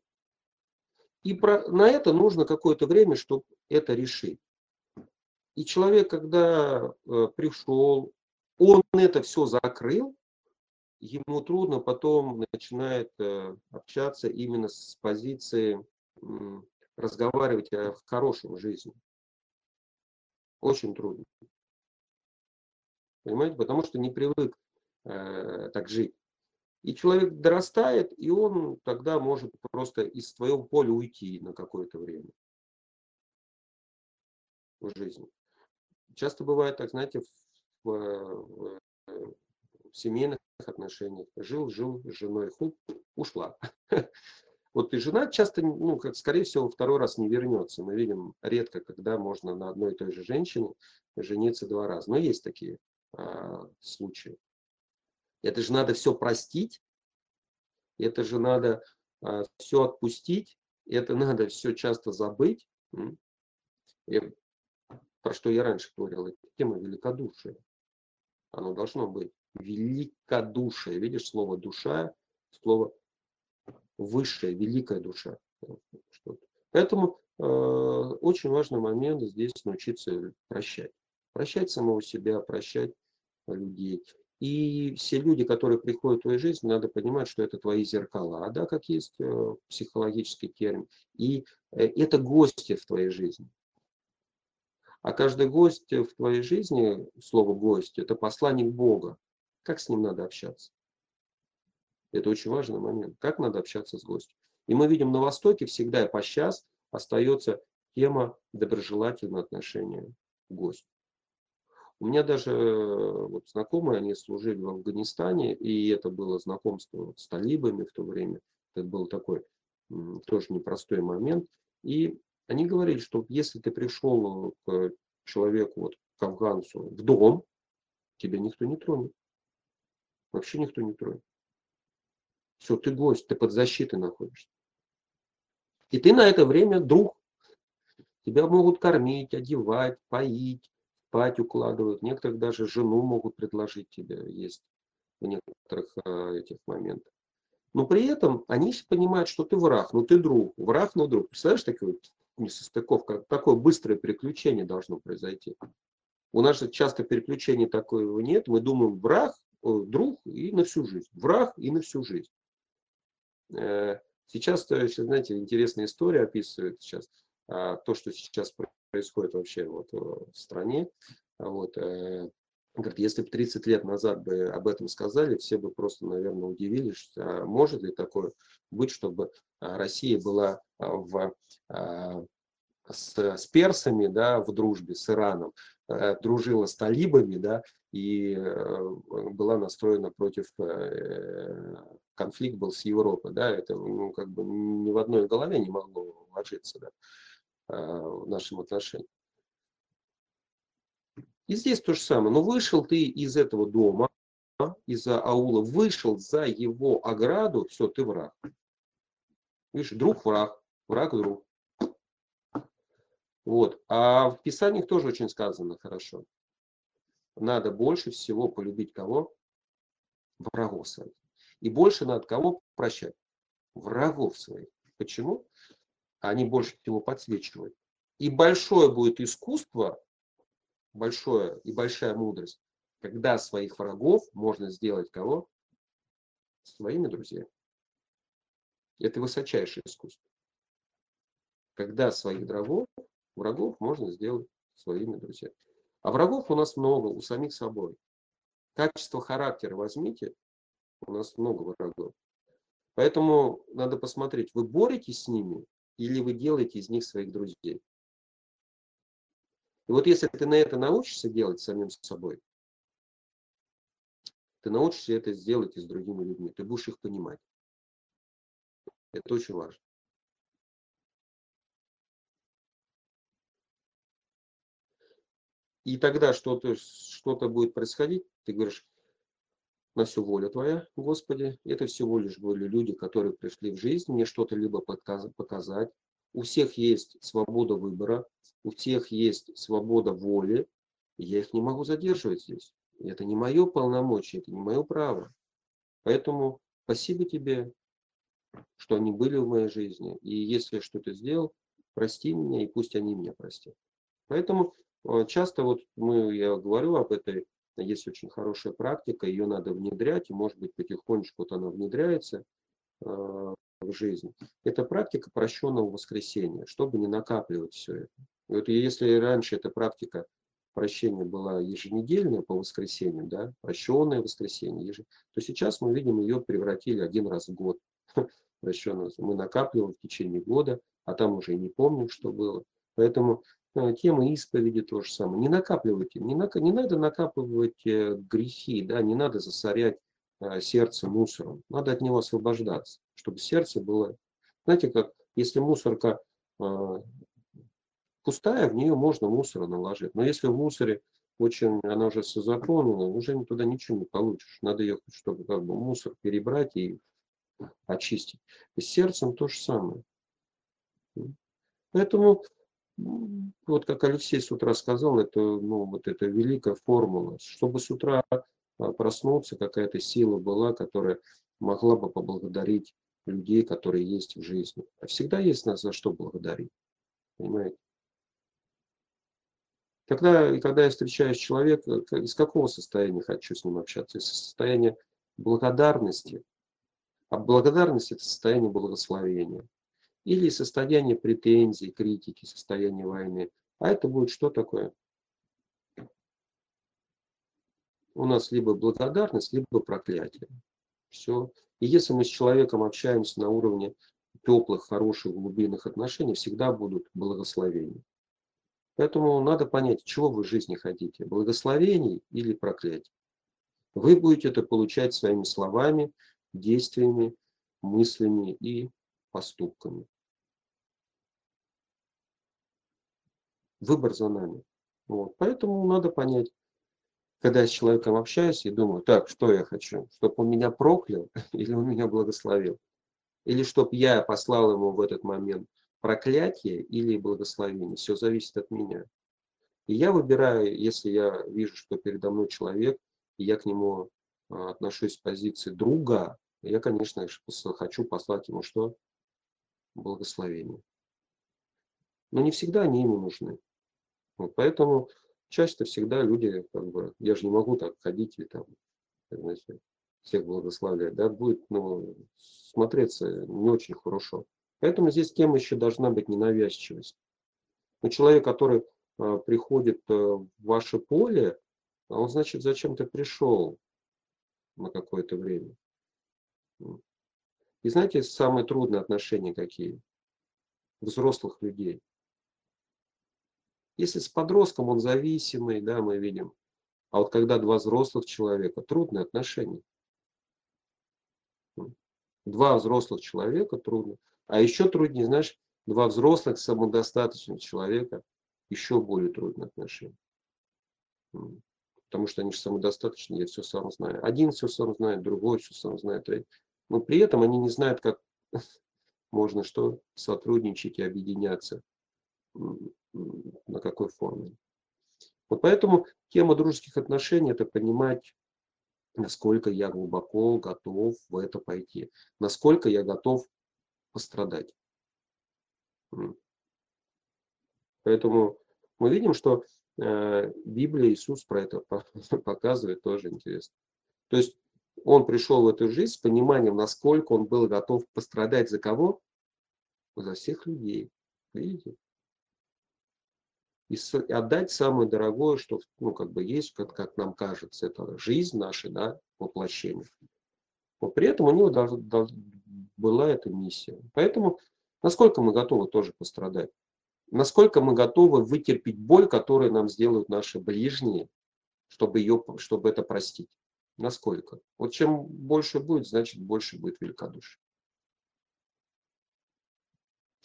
И про, на это нужно какое-то время, чтобы это решить. И человек, когда э, пришел, он это все закрыл, ему трудно потом начинает э, общаться именно с позиции разговаривать о хорошем жизни. Очень трудно. Понимаете? Потому что не привык э, так жить. И человек дорастает, и он тогда может просто из твоего поля уйти на какое-то время в жизни. Часто бывает так, знаете, в, в, в семейных отношениях. Жил, жил с женой, хуп, ушла. Вот и жена часто, ну, как, скорее всего, второй раз не вернется. Мы видим редко, когда можно на одной и той же женщине жениться два раза. Но есть такие а, случаи. Это же надо все простить, это же надо а, все отпустить, это надо все часто забыть. И, про что я раньше говорил, это тема великодушия. Оно должно быть великодушие. Видишь, слово душа, слово высшая, великая душа. Поэтому э, очень важный момент здесь научиться прощать. Прощать самого себя, прощать людей. И все люди, которые приходят в твою жизнь, надо понимать, что это твои зеркала, да, как есть э, психологический термин. И э, это гости в твоей жизни. А каждый гость в твоей жизни, слово гость, это посланник Бога. Как с ним надо общаться? Это очень важный момент. Как надо общаться с гостем? И мы видим на Востоке всегда и по сейчас остается тема доброжелательного отношения к гостю. У меня даже вот знакомые, они служили в Афганистане, и это было знакомство с талибами в то время. Это был такой тоже непростой момент. И они говорили, что если ты пришел к человеку, вот, к афганцу, в дом, тебя никто не тронет. Вообще никто не тронет. Все, ты гость, ты под защитой находишься. И ты на это время друг. Тебя могут кормить, одевать, поить, спать укладывают. Некоторых даже жену могут предложить тебе есть в некоторых а, этих моментах. Но при этом они понимают, что ты враг, но ты друг. Враг, но друг. Представляешь, такая вот несостыковка, такое быстрое переключение должно произойти. У нас же часто переключения такого нет. Мы думаем, враг, друг и на всю жизнь. Враг и на всю жизнь. Э, сейчас, знаете, интересная история описывает сейчас а, то, что сейчас происходит вообще вот в стране. Вот, э, говорит, если бы 30 лет назад бы об этом сказали, все бы просто, наверное, удивились, а может ли такое быть, чтобы а, Россия была в, с, с персами да, в дружбе, с Ираном, э, дружила с талибами, да, и э, была настроена против э, конфликт был с Европой, да, это ну, как бы ни в одной голове не могло ложиться, да, э, в нашем отношении. И здесь то же самое. Но вышел ты из этого дома, из-за аула, вышел за его ограду, все, ты враг. Видишь, друг враг, враг друг. Вот. А в Писаниях тоже очень сказано хорошо надо больше всего полюбить кого? Врагов своих. И больше надо кого прощать? Врагов своих. Почему? Они больше всего подсвечивают. И большое будет искусство, большое и большая мудрость, когда своих врагов можно сделать кого? Своими друзьями. Это высочайшее искусство. Когда своих врагов, врагов можно сделать своими друзьями. А врагов у нас много, у самих собой. Качество характера возьмите, у нас много врагов. Поэтому надо посмотреть, вы боретесь с ними или вы делаете из них своих друзей. И вот если ты на это научишься делать самим собой, ты научишься это сделать и с другими людьми, ты будешь их понимать. Это очень важно. И тогда что-то что, -то, будет происходить, ты говоришь, на всю волю Твоя, Господи. Это всего лишь были люди, которые пришли в жизнь, мне что-то либо показать. У всех есть свобода выбора, у всех есть свобода воли. Я их не могу задерживать здесь. Это не мое полномочие, это не мое право. Поэтому спасибо тебе, что они были в моей жизни. И если что-то сделал, прости меня, и пусть они меня простят. Поэтому Э, часто вот мы, я говорю об этой, есть очень хорошая практика, ее надо внедрять, и может быть потихонечку вот она внедряется э, в жизнь. Это практика прощенного воскресения, чтобы не накапливать все это. И вот если раньше эта практика прощения была еженедельная по воскресеньям, да, прощенное воскресенье, еж... то сейчас мы видим, ее превратили один раз в год. Прощенное. Мы накапливаем в течение года, а там уже и не помним, что было. Поэтому э, тема исповеди то же самое. Не накапливайте, не, на, не надо накапливать э, грехи, да, не надо засорять э, сердце мусором. Надо от него освобождаться, чтобы сердце было... Знаете, как если мусорка пустая, в нее можно мусора наложить. Но если в мусоре очень, она уже заполнена, уже туда ничего не получишь. Надо ее, чтобы как бы мусор перебрать и очистить. И с сердцем то же самое. Поэтому, вот как Алексей с утра сказал, это, ну, вот эта великая формула. Чтобы с утра а, проснуться, какая-то сила была, которая могла бы поблагодарить людей, которые есть в жизни. А всегда есть нас за что благодарить. Понимаете? Когда, когда я встречаюсь с человеком, из какого состояния хочу с ним общаться? Из состояния благодарности. А благодарность – это состояние благословения. Или состояние претензий, критики, состояние войны. А это будет что такое? У нас либо благодарность, либо проклятие. Все. И если мы с человеком общаемся на уровне теплых, хороших, глубинных отношений, всегда будут благословения. Поэтому надо понять, чего вы в жизни хотите, благословений или проклятий. Вы будете это получать своими словами, действиями, мыслями и поступками. Выбор за нами. Вот. Поэтому надо понять, когда я с человеком общаюсь и думаю, так, что я хочу? Чтобы он меня проклял или он меня благословил? Или чтобы я послал ему в этот момент проклятие или благословение. Все зависит от меня. И я выбираю, если я вижу, что передо мной человек, и я к нему а, отношусь с позиции друга, я, конечно, хочу послать ему что? Благословение. Но не всегда они ему нужны. Вот поэтому часто всегда люди, как бы, я же не могу так ходить и там, знаете, всех благословлять, да, будет ну, смотреться не очень хорошо. Поэтому здесь тема еще должна быть ненавязчивость. Но человек, который а, приходит а, в ваше поле, а он, значит, зачем-то пришел на какое-то время. И знаете, самые трудные отношения какие? Взрослых людей. Если с подростком он зависимый, да, мы видим. А вот когда два взрослых человека, трудные отношения. Два взрослых человека трудно. А еще труднее, знаешь, два взрослых самодостаточных человека, еще более трудные отношения. Потому что они же самодостаточны, я все сам знаю. Один все сам знает, другой все сам знает. Но при этом они не знают, как можно что сотрудничать и объединяться, на какой форме. Вот поэтому тема дружеских отношений – это понимать, насколько я глубоко готов в это пойти, насколько я готов пострадать. Поэтому мы видим, что э, Библия, Иисус про это показывает, тоже интересно. То есть он пришел в эту жизнь с пониманием, насколько он был готов пострадать за кого? За всех людей. Видите? И отдать самое дорогое, что ну, как бы есть, как, как нам кажется, это жизнь наша, да, воплощение. Но при этом у него была эта миссия. Поэтому насколько мы готовы тоже пострадать? Насколько мы готовы вытерпеть боль, которую нам сделают наши ближние, чтобы, ее, чтобы это простить? Насколько? Вот чем больше будет, значит больше будет великодушие.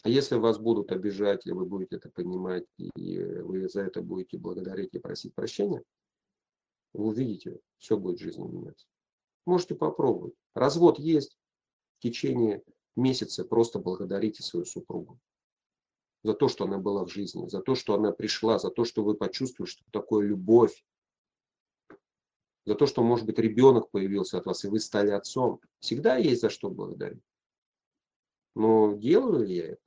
А если вас будут обижать, и вы будете это понимать, и вы за это будете благодарить и просить прощения, вы увидите, все будет в жизни меняться. Можете попробовать. Развод есть, в течение месяца просто благодарите свою супругу за то, что она была в жизни, за то, что она пришла, за то, что вы почувствовали, что такое любовь, за то, что, может быть, ребенок появился от вас, и вы стали отцом. Всегда есть за что благодарить. Но делаю ли я это?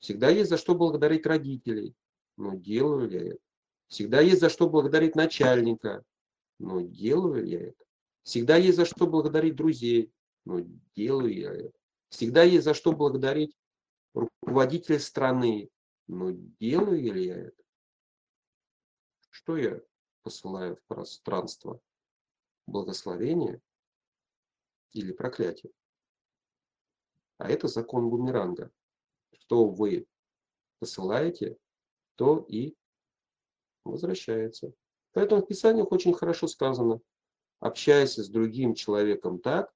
Всегда есть за что благодарить родителей. Но делаю ли я это? Всегда есть за что благодарить начальника. Но делаю ли я это? Всегда есть за что благодарить друзей но делаю я это. Всегда есть за что благодарить руководителя страны, но делаю ли я это? что я посылаю в пространство? Благословение или проклятие? А это закон бумеранга. Что вы посылаете, то и возвращается. Поэтому в Писаниях очень хорошо сказано, общайся с другим человеком так,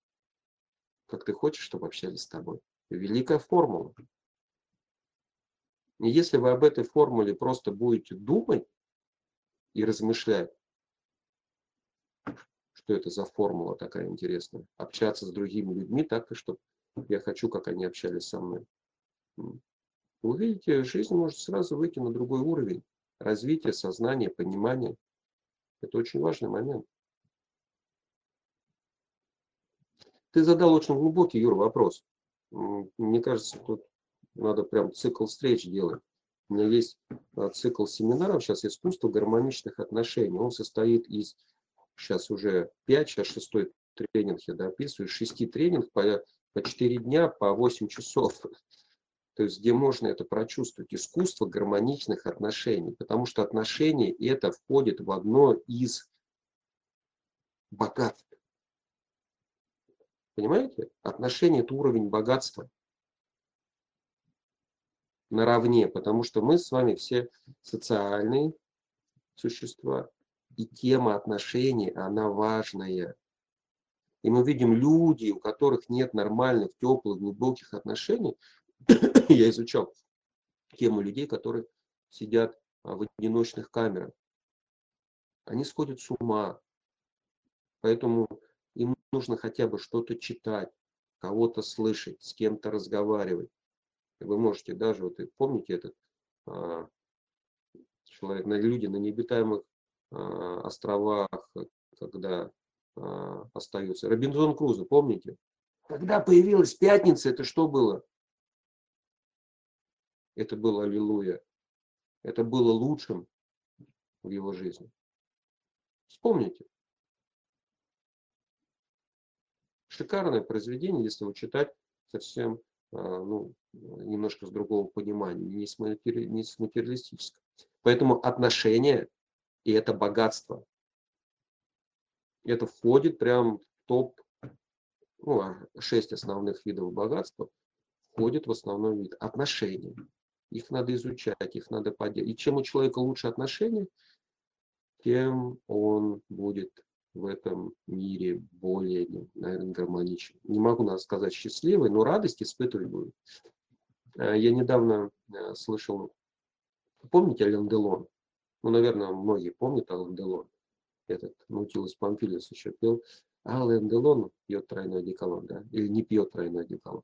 как ты хочешь, чтобы общались с тобой. Великая формула. И если вы об этой формуле просто будете думать и размышлять, что это за формула такая интересная, общаться с другими людьми так, чтобы я хочу, как они общались со мной. Вы видите, жизнь может сразу выйти на другой уровень развития сознания, понимания. Это очень важный момент. Ты задал очень глубокий, Юр, вопрос. Мне кажется, тут надо прям цикл встреч делать. У меня есть а, цикл семинаров, сейчас искусство гармоничных отношений. Он состоит из, сейчас уже 5, сейчас шестой тренинг я дописываю, шести тренингов по, по 4 дня, по 8 часов. То есть где можно это прочувствовать. Искусство гармоничных отношений. Потому что отношения это входит в одно из богатств. Понимаете? Отношения – это уровень богатства наравне, потому что мы с вами все социальные существа, и тема отношений, она важная. И мы видим люди, у которых нет нормальных, теплых, глубоких отношений. Я изучал тему людей, которые сидят а, в одиночных камерах. Они сходят с ума. Поэтому им нужно хотя бы что-то читать, кого-то слышать, с кем-то разговаривать. Вы можете даже, вот помните этот а, человек, на люди на необитаемых а, островах, когда а, остаются. Робинзон Крузо, помните? Когда появилась пятница, это что было? Это было аллилуйя. Это было лучшим в его жизни. Вспомните. шикарное произведение, если его читать совсем а, ну, немножко с другого понимания, не с, матери, не с материалистического. Поэтому отношения и это богатство. Это входит прям в топ, ну, а шесть основных видов богатства входит в основной вид отношения. Их надо изучать, их надо поддерживать. И чем у человека лучше отношения, тем он будет в этом мире более, наверное, гармоничен. Не могу сказать счастливый, но радость испытывать будет. Э, я недавно э, слышал, помните Ален Делон? Ну, наверное, многие помнят Ален Делон. Этот Наутилус Памфилиус еще пел. Ален Делон пьет тройной одеколон, да? Или не пьет тройной одеколон.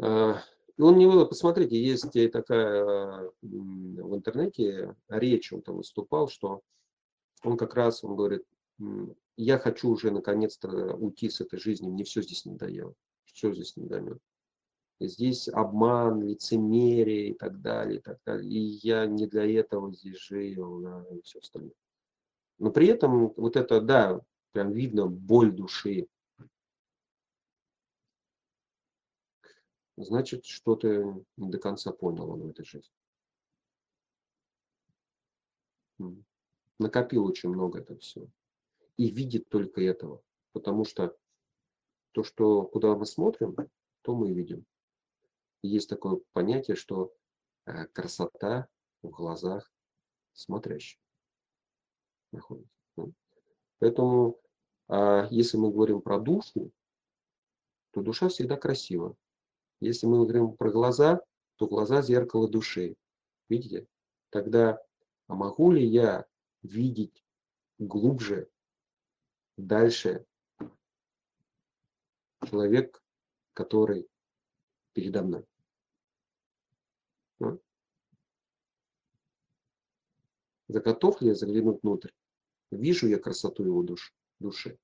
Э, и он не было, посмотрите, есть такая в интернете речь, он там выступал, что он как раз, он говорит, я хочу уже наконец-то уйти с этой жизни, мне все здесь надоело, все здесь надоело. Здесь обман, лицемерие и так далее, и так далее. И я не для этого здесь жил, да, и все остальное. Но при этом вот это, да, прям видно боль души. Значит, что-то не до конца понял он в этой жизни. Накопил очень много это все и видит только этого. Потому что то, что куда мы смотрим, то мы и видим. Есть такое понятие, что э, красота в глазах смотрящих находится. Поэтому, а, если мы говорим про душу, то душа всегда красива. Если мы говорим про глаза, то глаза зеркало души. Видите? Тогда а могу ли я видеть глубже Дальше человек, который передо мной. Ну. Готов ли я заглянуть внутрь? Вижу я красоту его душ, души.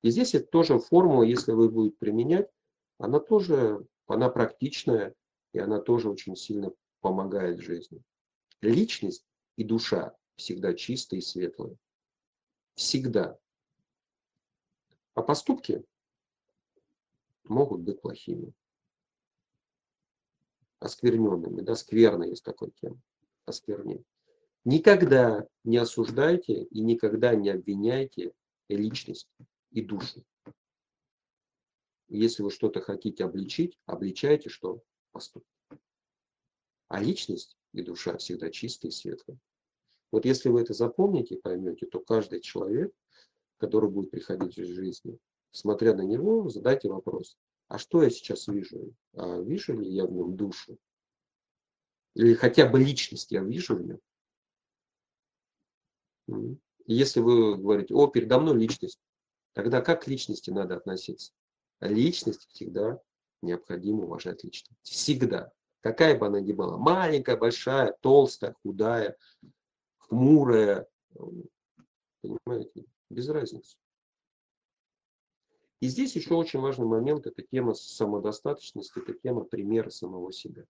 И здесь это тоже формула, если вы будете применять, она тоже, она практичная, и она тоже очень сильно помогает жизни. Личность и душа всегда чистые и светлые. Всегда. А поступки могут быть плохими, оскверненными. Да, скверно есть такой тема, осквернение. Никогда не осуждайте и никогда не обвиняйте личность и душу. Если вы что-то хотите обличить, обличайте что? Поступки. А личность и душа всегда чистые и светлые. Вот если вы это запомните и поймете, то каждый человек, который будет приходить в жизни, смотря на него, задайте вопрос, а что я сейчас вижу? А вижу ли я в нем душу? Или хотя бы личность я вижу в нем? если вы говорите, о, передо мной личность, тогда как к личности надо относиться? Личность всегда необходимо уважать личность. Всегда. Какая бы она ни была. Маленькая, большая, толстая, худая, хмурая. Понимаете? Без разницы. И здесь еще очень важный момент, это тема самодостаточности, это тема примера самого себя.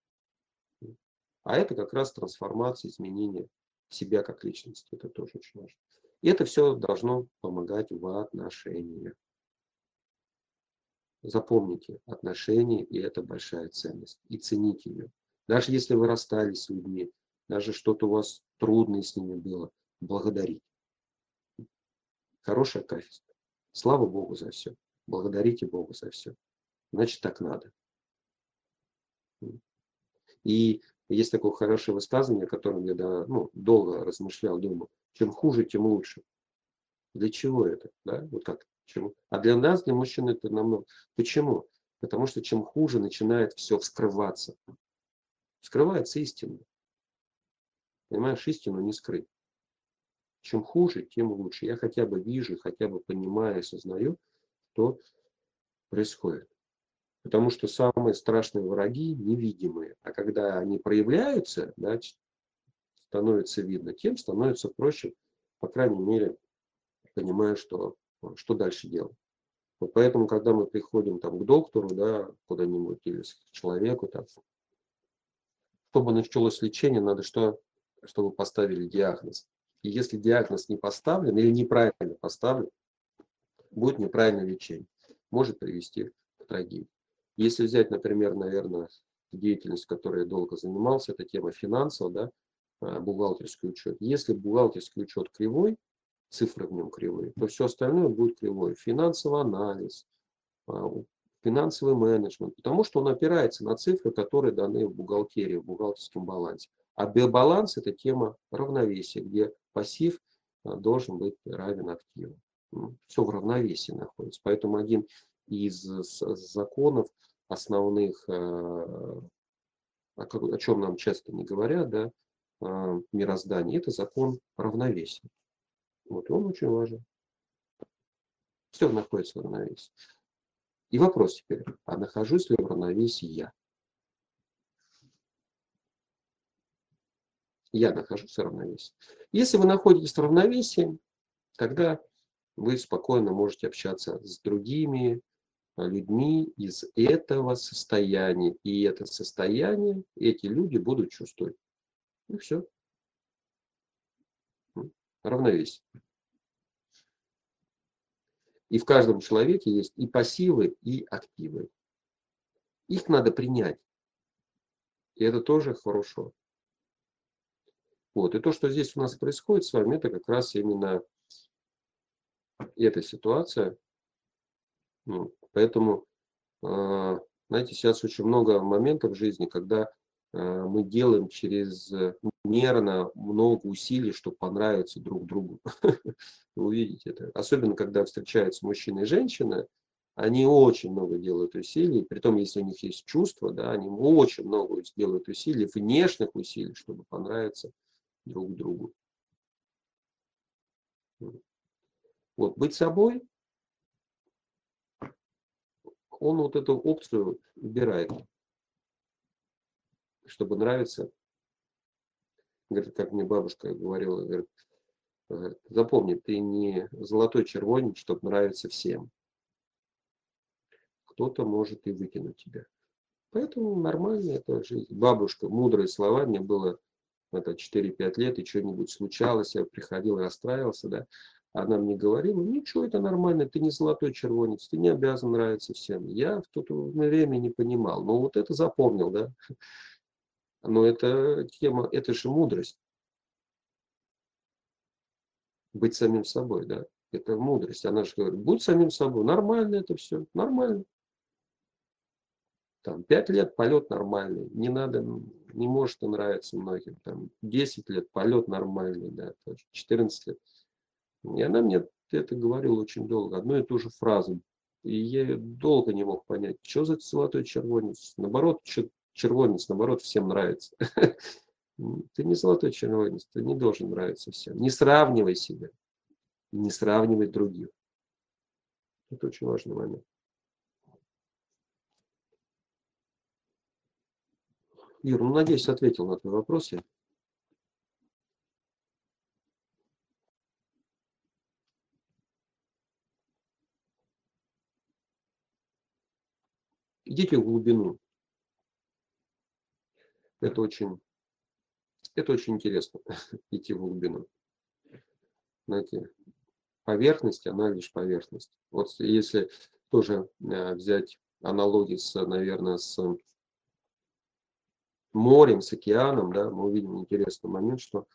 А это как раз трансформация, изменение себя как личности. Это тоже очень важно. И это все должно помогать в отношениях. Запомните, отношения и это большая ценность. И цените ее. Даже если вы расстались с людьми, даже что-то у вас трудное с ними было, благодарите. Хорошая качество. Слава Богу за все. Благодарите Бога за все. Значит, так надо. И есть такое хорошее высказывание, о котором я ну, долго размышлял, думал, чем хуже, тем лучше. Для чего это? Да? Вот как? Почему? А для нас, для мужчин, это намного. Почему? Потому что чем хуже начинает все вскрываться. Вскрывается истина. Понимаешь, истину не скрыть. Чем хуже, тем лучше. Я хотя бы вижу, хотя бы понимаю, осознаю, что происходит. Потому что самые страшные враги невидимые. А когда они проявляются, да, становится видно, тем становится проще, по крайней мере, понимая, что, что дальше делать. Вот поэтому, когда мы приходим там, к доктору, да, куда-нибудь или к человеку, там, чтобы началось лечение, надо что? Чтобы поставили диагноз. И если диагноз не поставлен или неправильно поставлен, будет неправильное лечение. Может привести к трагедии. Если взять, например, наверное, деятельность, которой я долго занимался, это тема финансов, да, а, бухгалтерский учет. Если бухгалтерский учет кривой, цифры в нем кривые, то все остальное будет кривой. Финансовый анализ, а, финансовый менеджмент, потому что он опирается на цифры, которые даны в бухгалтерии, в бухгалтерском балансе. А биобаланс – это тема равновесия, где пассив а, должен быть равен активу. Все в равновесии находится. Поэтому один из законов основных, э, о чем нам часто не говорят, да, э, мироздания, это закон равновесия. Вот он очень важен. Все находится в равновесии. И вопрос теперь, а нахожусь ли в равновесии я? Я нахожусь в равновесии. Если вы находитесь в равновесии, тогда вы спокойно можете общаться с другими, людьми из этого состояния. И это состояние эти люди будут чувствовать. И все. Равновесие. И в каждом человеке есть и пассивы, и активы. Их надо принять. И это тоже хорошо. Вот. И то, что здесь у нас происходит с вами, это как раз именно эта ситуация. Поэтому, а, знаете, сейчас очень много моментов в жизни, когда а, мы делаем через мерно много усилий, чтобы понравиться друг другу. Вы увидите это. Особенно, когда встречаются мужчина и женщина, они очень много делают усилий, при том, если у них есть чувства, да, они очень много делают усилий, внешних усилий, чтобы понравиться друг другу. Вот, быть собой он вот эту опцию убирает, чтобы нравиться. Говорит, как мне бабушка говорила, говорит, «Э, запомни, ты не золотой червонец, чтобы нравиться всем. Кто-то может и выкинуть тебя. Поэтому нормально это жизнь. Бабушка, мудрые слова, мне было это 4-5 лет, и что-нибудь случалось, я приходил и расстраивался, да. Она мне говорила, ничего, это нормально, ты не золотой червонец, ты не обязан нравиться всем. Я в то время не понимал, но вот это запомнил, да. Но это тема, это же мудрость. быть самим собой, да. Это мудрость. Она же говорит, будь самим собой. Нормально это все, нормально. Там пять лет полет нормальный, не надо, не может нравиться многим. Там 10 лет полет нормальный, да, 14 лет. И она мне это говорила очень долго, одну и ту же фразу. И я долго не мог понять, что за золотой червонец. Наоборот, червонец, наоборот, всем нравится. Ты не золотой червонец, ты не должен нравиться всем. Не сравнивай себя, не сравнивай других. Это очень важный момент. Юр, ну надеюсь, ответил на твой вопрос. Я. Идите в глубину. Это очень, это очень интересно, идти в глубину. Знаете, поверхность, она лишь поверхность. Вот если тоже э, взять аналогии с, наверное, с морем, с океаном, да, мы увидим интересный момент, что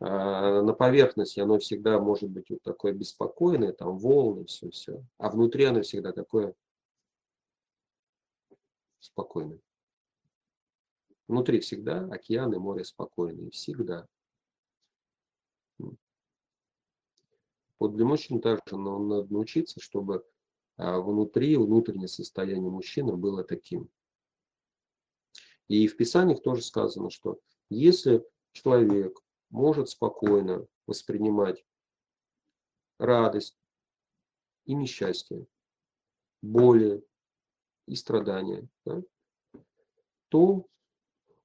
э, на поверхности оно всегда может быть вот такое беспокойное, там волны, все, все, а внутри оно всегда такое спокойное. Внутри всегда океан и море спокойные, всегда. Вот для мужчин также но надо научиться, чтобы а, внутри, внутреннее состояние мужчины было таким. И в Писаниях тоже сказано, что если человек может спокойно воспринимать радость и несчастье, боли и страдания, да, то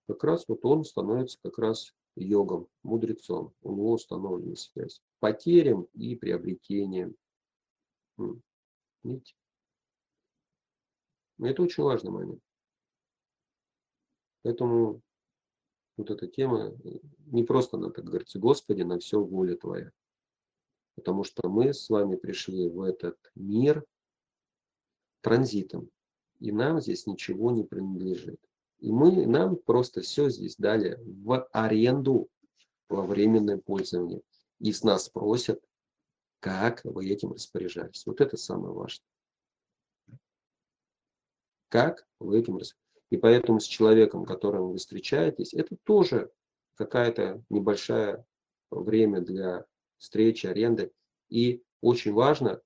как раз вот он становится как раз йогом, мудрецом. У него установлена связь потерям и приобретениям. Видите? Это очень важный момент. Поэтому вот эта тема, не просто надо говорить, Господи, на все воля Твоя. Потому что мы с вами пришли в этот мир транзитом. И нам здесь ничего не принадлежит. И мы, нам просто все здесь дали в аренду во временное пользование. И с нас спросят, как вы этим распоряжались. Вот это самое важное. Как вы этим распоряжались. И поэтому с человеком, которым вы встречаетесь, это тоже какая-то небольшая время для встречи, аренды. И очень важно,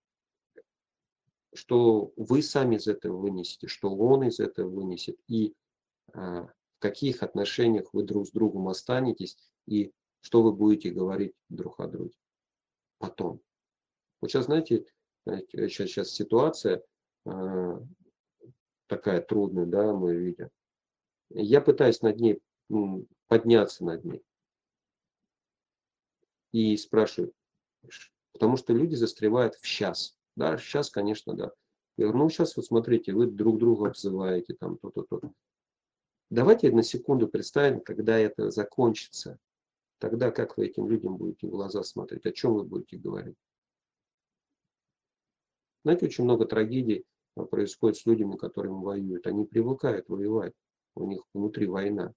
что вы сами из этого вынесете, что он из этого вынесет, и а, в каких отношениях вы друг с другом останетесь, и что вы будете говорить друг о друге потом. Вот сейчас, знаете, сейчас, сейчас ситуация, а, такая трудная, да, мы видим. Я пытаюсь над ней подняться над ней. И спрашиваю, потому что люди застревают в сейчас. Да, сейчас, конечно, да. Я говорю, ну сейчас вот смотрите, вы друг друга обзываете, там то-то, то. Давайте на секунду представим, когда это закончится. Тогда как вы этим людям будете в глаза смотреть, о чем вы будете говорить. Знаете, очень много трагедий происходит с людьми, которыми воюют. Они привыкают воевать, у них внутри война.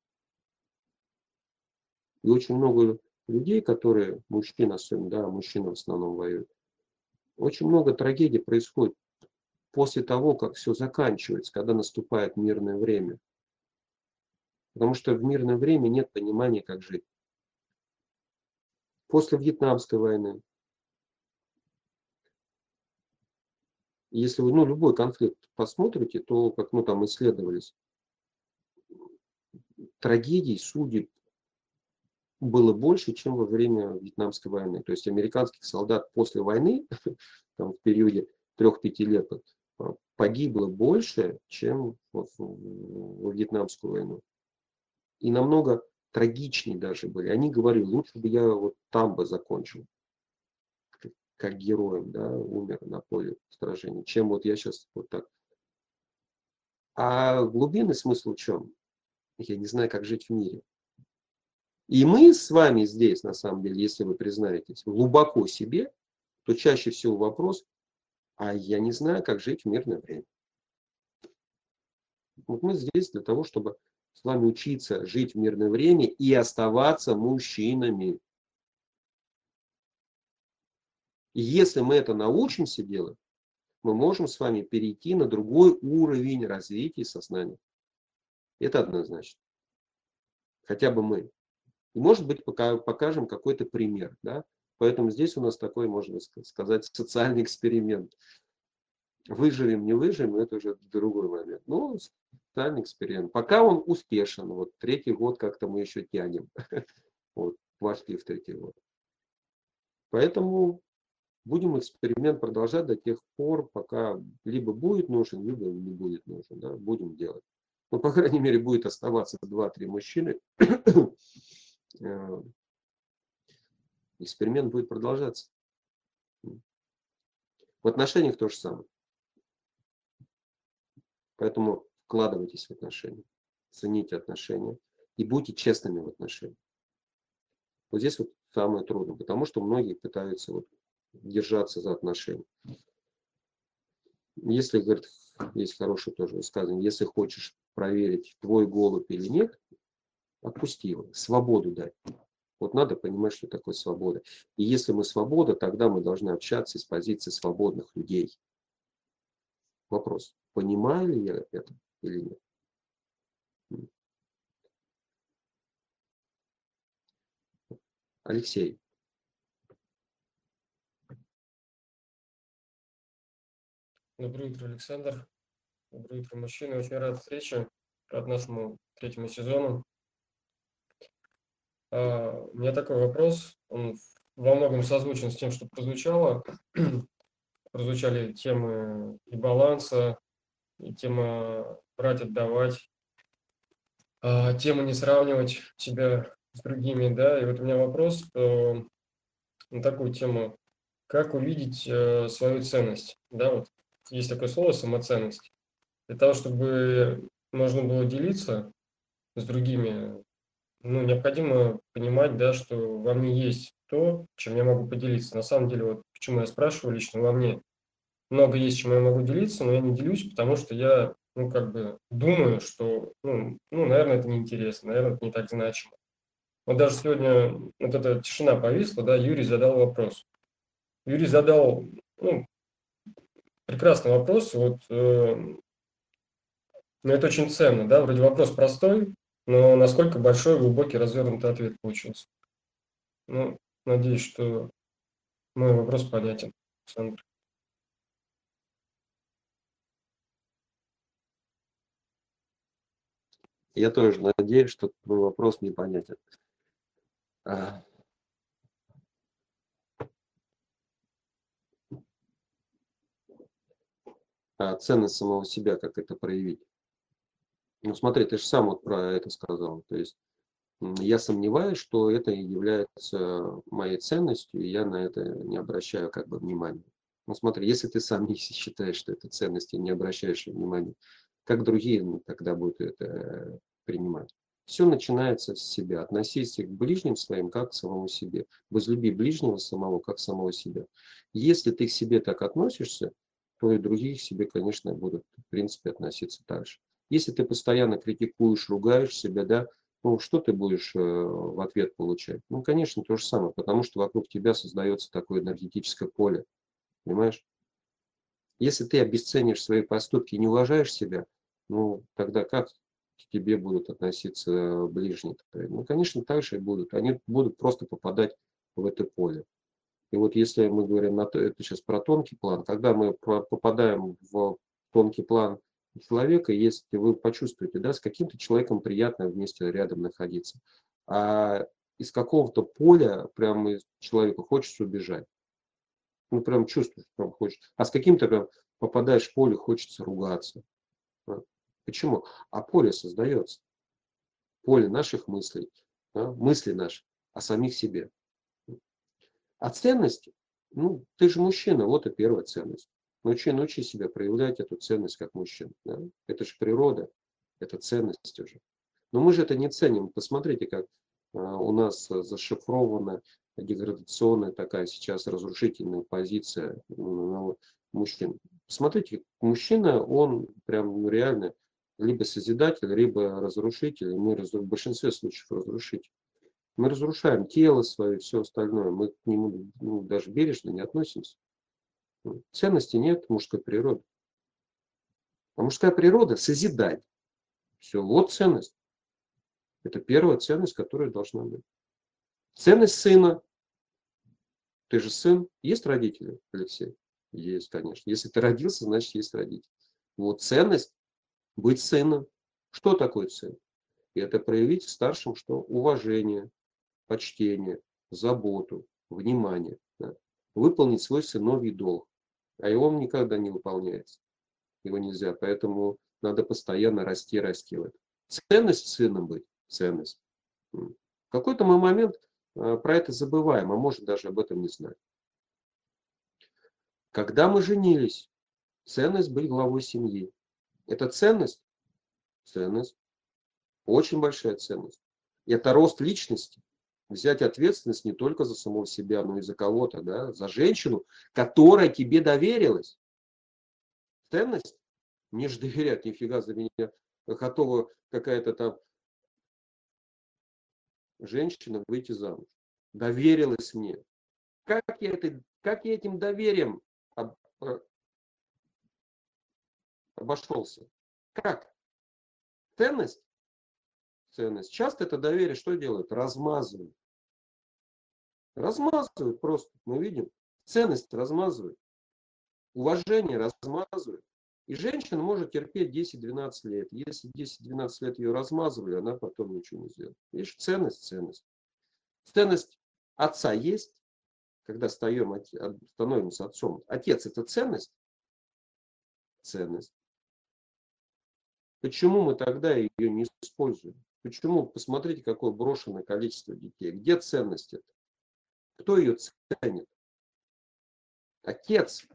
И очень много людей, которые, мужчин особенно, да, мужчины в основном воюют, очень много трагедий происходит после того, как все заканчивается, когда наступает мирное время. Потому что в мирное время нет понимания, как жить. После Вьетнамской войны, Если вы ну, любой конфликт посмотрите, то, как ну, там исследовались, трагедий, судеб было больше, чем во время Вьетнамской войны. То есть американских солдат после войны, там, в периоде 3-5 лет, погибло больше, чем в, в Вьетнамскую войну. И намного трагичнее даже были. Они говорили, лучше бы я вот там бы закончил как героем, да, умер на поле сражения, чем вот я сейчас вот так. А глубинный смысл в чем? Я не знаю, как жить в мире. И мы с вами здесь, на самом деле, если вы признаетесь, глубоко себе, то чаще всего вопрос, а я не знаю, как жить в мирное время. Вот мы здесь для того, чтобы с вами учиться жить в мирное время и оставаться мужчинами. И если мы это научимся делать, мы можем с вами перейти на другой уровень развития сознания. Это однозначно. Хотя бы мы. И может быть пока покажем какой-то пример. Да? Поэтому здесь у нас такой, можно сказать, социальный эксперимент. Выживем, не выживем, это уже другой момент. Но социальный эксперимент. Пока он успешен. Вот третий год как-то мы еще тянем. Вот, вошли в третий год. Поэтому будем эксперимент продолжать до тех пор, пока либо будет нужен, либо не будет нужен. Да? Будем делать. Ну, по крайней мере, будет оставаться 2-3 мужчины. Э, эксперимент будет продолжаться. В отношениях то же самое. Поэтому вкладывайтесь в отношения, цените отношения и будьте честными в отношениях. Вот здесь вот самое трудное, потому что многие пытаются вот держаться за отношения. Если, говорит, есть хорошее тоже высказывание, если хочешь проверить, твой голубь или нет, отпусти его, свободу дай. Вот надо понимать, что такое свобода. И если мы свобода, тогда мы должны общаться из позиции свободных людей. Вопрос, понимаю ли я это или нет? Алексей. Доброе утро, Александр. Доброе утро, мужчины. Очень рад встрече, рад нашему третьему сезону. А, у меня такой вопрос, он во многом созвучен с тем, что прозвучало. Прозвучали темы и баланса, и тема брать, отдавать, а, тема не сравнивать себя с другими, да, и вот у меня вопрос э, на такую тему, как увидеть э, свою ценность, да, вот есть такое слово самоценность. Для того, чтобы можно было делиться с другими, ну, необходимо понимать, да, что во мне есть то, чем я могу поделиться. На самом деле, вот почему я спрашиваю лично во мне, много есть, чем я могу делиться, но я не делюсь, потому что я, ну, как бы думаю, что, ну, ну наверное, это неинтересно, наверное, это не так значимо. Вот даже сегодня вот эта тишина повисла, да, Юрий задал вопрос. Юрий задал, ну, прекрасный вопрос, вот, э, но это очень ценно, да, вроде вопрос простой, но насколько большой, глубокий, развернутый ответ получился. Ну, надеюсь, что мой вопрос понятен, Александр. Я тоже надеюсь, что твой вопрос непонятен. А, а ценность самого себя, как это проявить. Ну смотри, ты же сам вот про это сказал. То есть я сомневаюсь, что это является моей ценностью, и я на это не обращаю как бы внимания. Ну смотри, если ты сам не считаешь, что это ценность, и не обращаешь внимания, как другие тогда будут это принимать? Все начинается с себя. Относись к ближним своим, как к самому себе. Возлюби ближнего самого, как самого себя. Если ты к себе так относишься, то и другие к себе, конечно, будут, в принципе, относиться так же. Если ты постоянно критикуешь, ругаешь себя, да, ну, что ты будешь э, в ответ получать? Ну, конечно, то же самое, потому что вокруг тебя создается такое энергетическое поле. Понимаешь? Если ты обесценишь свои поступки и не уважаешь себя, ну, тогда как к тебе будут относиться ближние. Ну, конечно, так же и будут. Они будут просто попадать в это поле. И вот если мы говорим, на это сейчас про тонкий план, когда мы попадаем в тонкий план человека, если вы почувствуете, да, с каким-то человеком приятно вместе рядом находиться, а из какого-то поля прямо человеку хочется убежать. Ну, прям чувствуешь, прям хочешь. А с каким-то прям попадаешь в поле, хочется ругаться. Почему? А поле создается. Поле наших мыслей, да, мысли наши о самих себе. А ценности, ну, ты же мужчина, вот и первая ценность. Научи, научи себя проявлять эту ценность как мужчина. Да? Это же природа, это ценность уже. Но мы же это не ценим. Посмотрите, как а, у нас зашифрована деградационная такая сейчас разрушительная позиция ну, мужчин. Посмотрите, мужчина, он прям ну, реально либо созидатель, либо разрушитель. Мы в большинстве случаев разрушитель. Мы разрушаем тело свое, все остальное. Мы к нему ну, даже бережно не относимся. Ценности нет мужской природы. А мужская природа – созидать. Все, вот ценность. Это первая ценность, которая должна быть. Ценность сына. Ты же сын. Есть родители, Алексей? Есть, конечно. Если ты родился, значит, есть родители. Вот ценность быть сыном. Что такое сын? Это проявить старшим что? Уважение, почтение, заботу, внимание. Да? Выполнить свой сыновий долг. А его никогда не выполняется. Его нельзя. Поэтому надо постоянно расти, расти. Ценность сыном быть. Ценность. В какой-то мы момент а, про это забываем, а может даже об этом не знаем. Когда мы женились, ценность быть главой семьи. Это ценность? Ценность. Очень большая ценность. Это рост личности. Взять ответственность не только за самого себя, но и за кого-то, да, за женщину, которая тебе доверилась. Ценность? Мне же доверять, нифига за меня готова какая-то там женщина выйти замуж. Доверилась мне. Как я, это, как я этим доверием об, э, обошелся? Как? Ценность? Ценность. Часто это доверие что делают? Размазывают. Размазывают просто. Мы видим. Ценность размазывают. Уважение размазывают. И женщина может терпеть 10-12 лет. Если 10-12 лет ее размазывали, она потом ничего не сделает. Видишь, ценность, ценность. Ценность отца есть, когда стаем, становимся отцом. Отец это ценность? Ценность. Почему мы тогда ее не используем? Почему? Посмотрите, какое брошенное количество детей. Где ценность это? Кто ее ценит? Отец.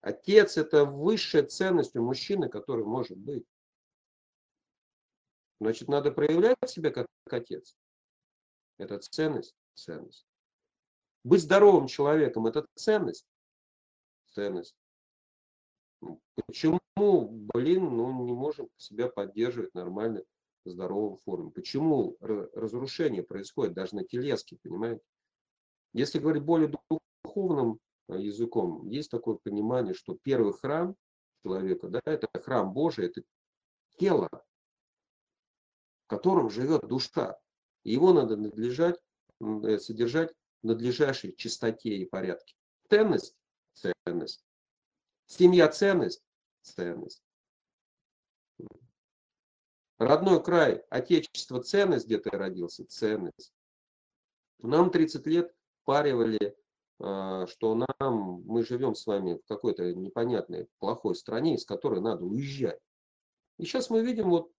Отец – это высшая ценность у мужчины, который может быть. Значит, надо проявлять себя как отец. Это ценность, ценность. Быть здоровым человеком – это ценность, ценность. Почему, блин, ну не можем себя поддерживать нормально здоровом форме? Почему разрушение происходит даже на телеске, понимаете? Если говорить более духовным Э, языком, есть такое понимание, что первый храм человека, да, это храм Божий, это тело, в котором живет душа. Его надо надлежать, э, содержать в надлежащей чистоте и порядке. Ценность – ценность. Семья – ценность – ценность. Родной край, отечество – ценность, где ты родился – ценность. Нам 30 лет паривали а, что нам, мы живем с вами в какой-то непонятной, плохой стране, из которой надо уезжать. И сейчас мы видим, вот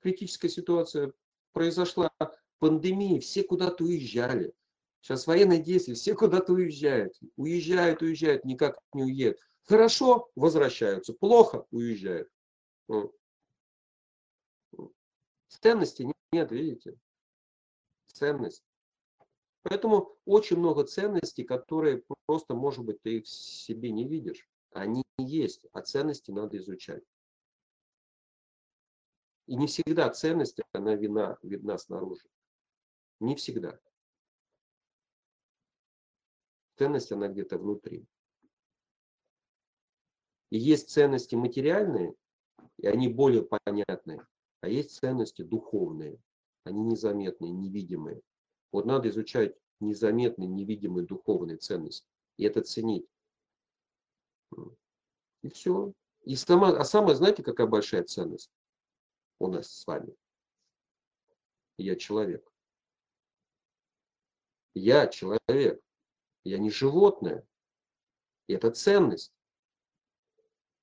критическая ситуация произошла, пандемия, все куда-то уезжали. Сейчас военные действия, все куда-то уезжают. Уезжают, уезжают, никак не уедут. Хорошо, возвращаются. Плохо, уезжают. Ценности нет, видите? Ценность. Поэтому очень много ценностей, которые просто, может быть, ты в себе не видишь. Они есть, а ценности надо изучать. И не всегда ценность, она вина, видна снаружи. Не всегда. Ценность, она где-то внутри. И есть ценности материальные, и они более понятные. А есть ценности духовные. Они незаметные, невидимые. Вот надо изучать незаметные, невидимые духовные ценности. И это ценить. И все. И сама, а самое, знаете, какая большая ценность у нас с вами? Я человек. Я человек. Я не животное. И это ценность.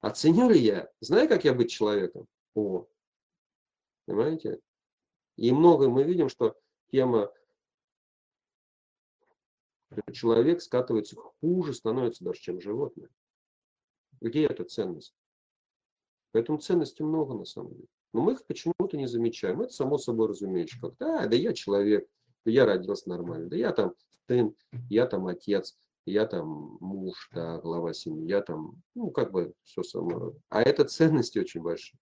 Оценю ли я? Знаю, как я быть человеком? О, понимаете? И много мы видим, что тема человек скатывается хуже, становится даже, чем животное. Где эта ценность? Поэтому ценностей много на самом деле. Но мы их почему-то не замечаем. Это само собой разумеется. Как, да, да я человек, да я родился нормально, да я там сын, я там отец, я там муж, да, глава семьи, я там, ну, как бы все само. А это ценности очень большие.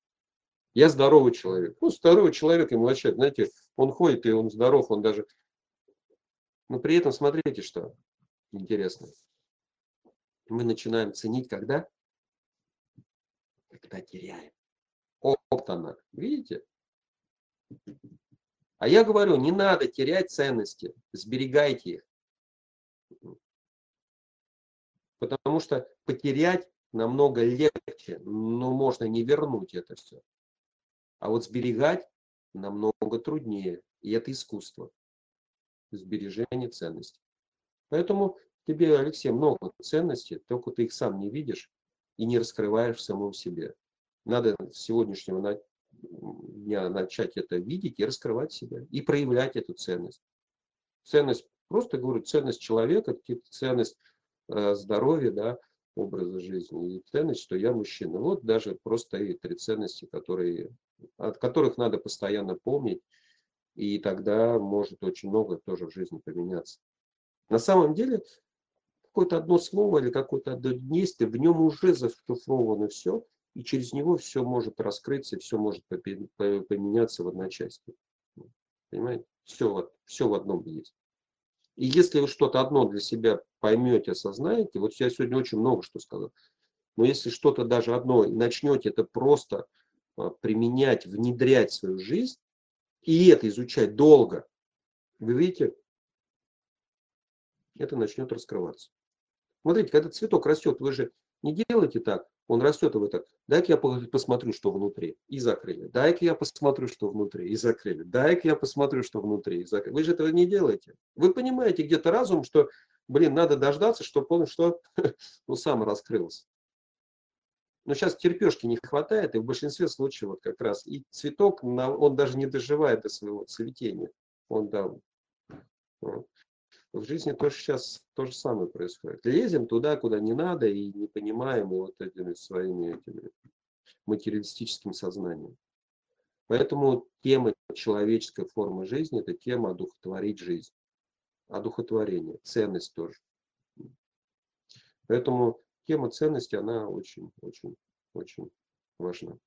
Я здоровый человек. Ну, здоровый человек ему вообще, знаете, он ходит, и он здоров, он даже Но при этом смотрите, что интересно. Мы начинаем ценить когда? Когда теряем. Опт. Видите? А я говорю, не надо терять ценности, сберегайте их. Потому что потерять намного легче, но можно не вернуть это все. А вот сберегать намного труднее. И это искусство. Сбережение ценностей. Поэтому тебе, Алексей, много ценностей, только ты их сам не видишь и не раскрываешь в самом себе. Надо с сегодняшнего дня начать это видеть и раскрывать себя. И проявлять эту ценность. Ценность, просто говорю, ценность человека, ценность э, здоровья, да, образа жизни и ценность, что я мужчина. Вот даже просто и три ценности, которые, от которых надо постоянно помнить, и тогда может очень много тоже в жизни поменяться. На самом деле, какое-то одно слово или какое-то одно действие, в нем уже зашифровано все, и через него все может раскрыться, все может поменяться в одночасье. Понимаете? Все, все в одном есть. И если вы что-то одно для себя поймете, осознаете, вот я сегодня очень много что сказал, но если что-то даже одно начнете это просто а, применять, внедрять в свою жизнь, и это изучать долго, вы видите, это начнет раскрываться. Смотрите, когда цветок растет, вы же не делаете так, он растет, и вы так, дай-ка я посмотрю, что внутри, и закрыли. Дай-ка я посмотрю, что внутри, и закрыли. Дай-ка я посмотрю, что внутри, и закрыли. Вы же этого не делаете. Вы понимаете где-то разум, что, блин, надо дождаться, чтобы он что, ну, сам раскрылся. Но сейчас терпешки не хватает, и в большинстве случаев вот как раз и цветок, он даже не доживает до своего цветения. Он там в жизни тоже сейчас то же самое происходит. Лезем туда, куда не надо, и не понимаем вот этими своими этими материалистическим сознанием. Поэтому тема человеческой формы жизни – это тема одухотворить жизнь. Одухотворение, ценность тоже. Поэтому тема ценности, она очень, очень, очень важна.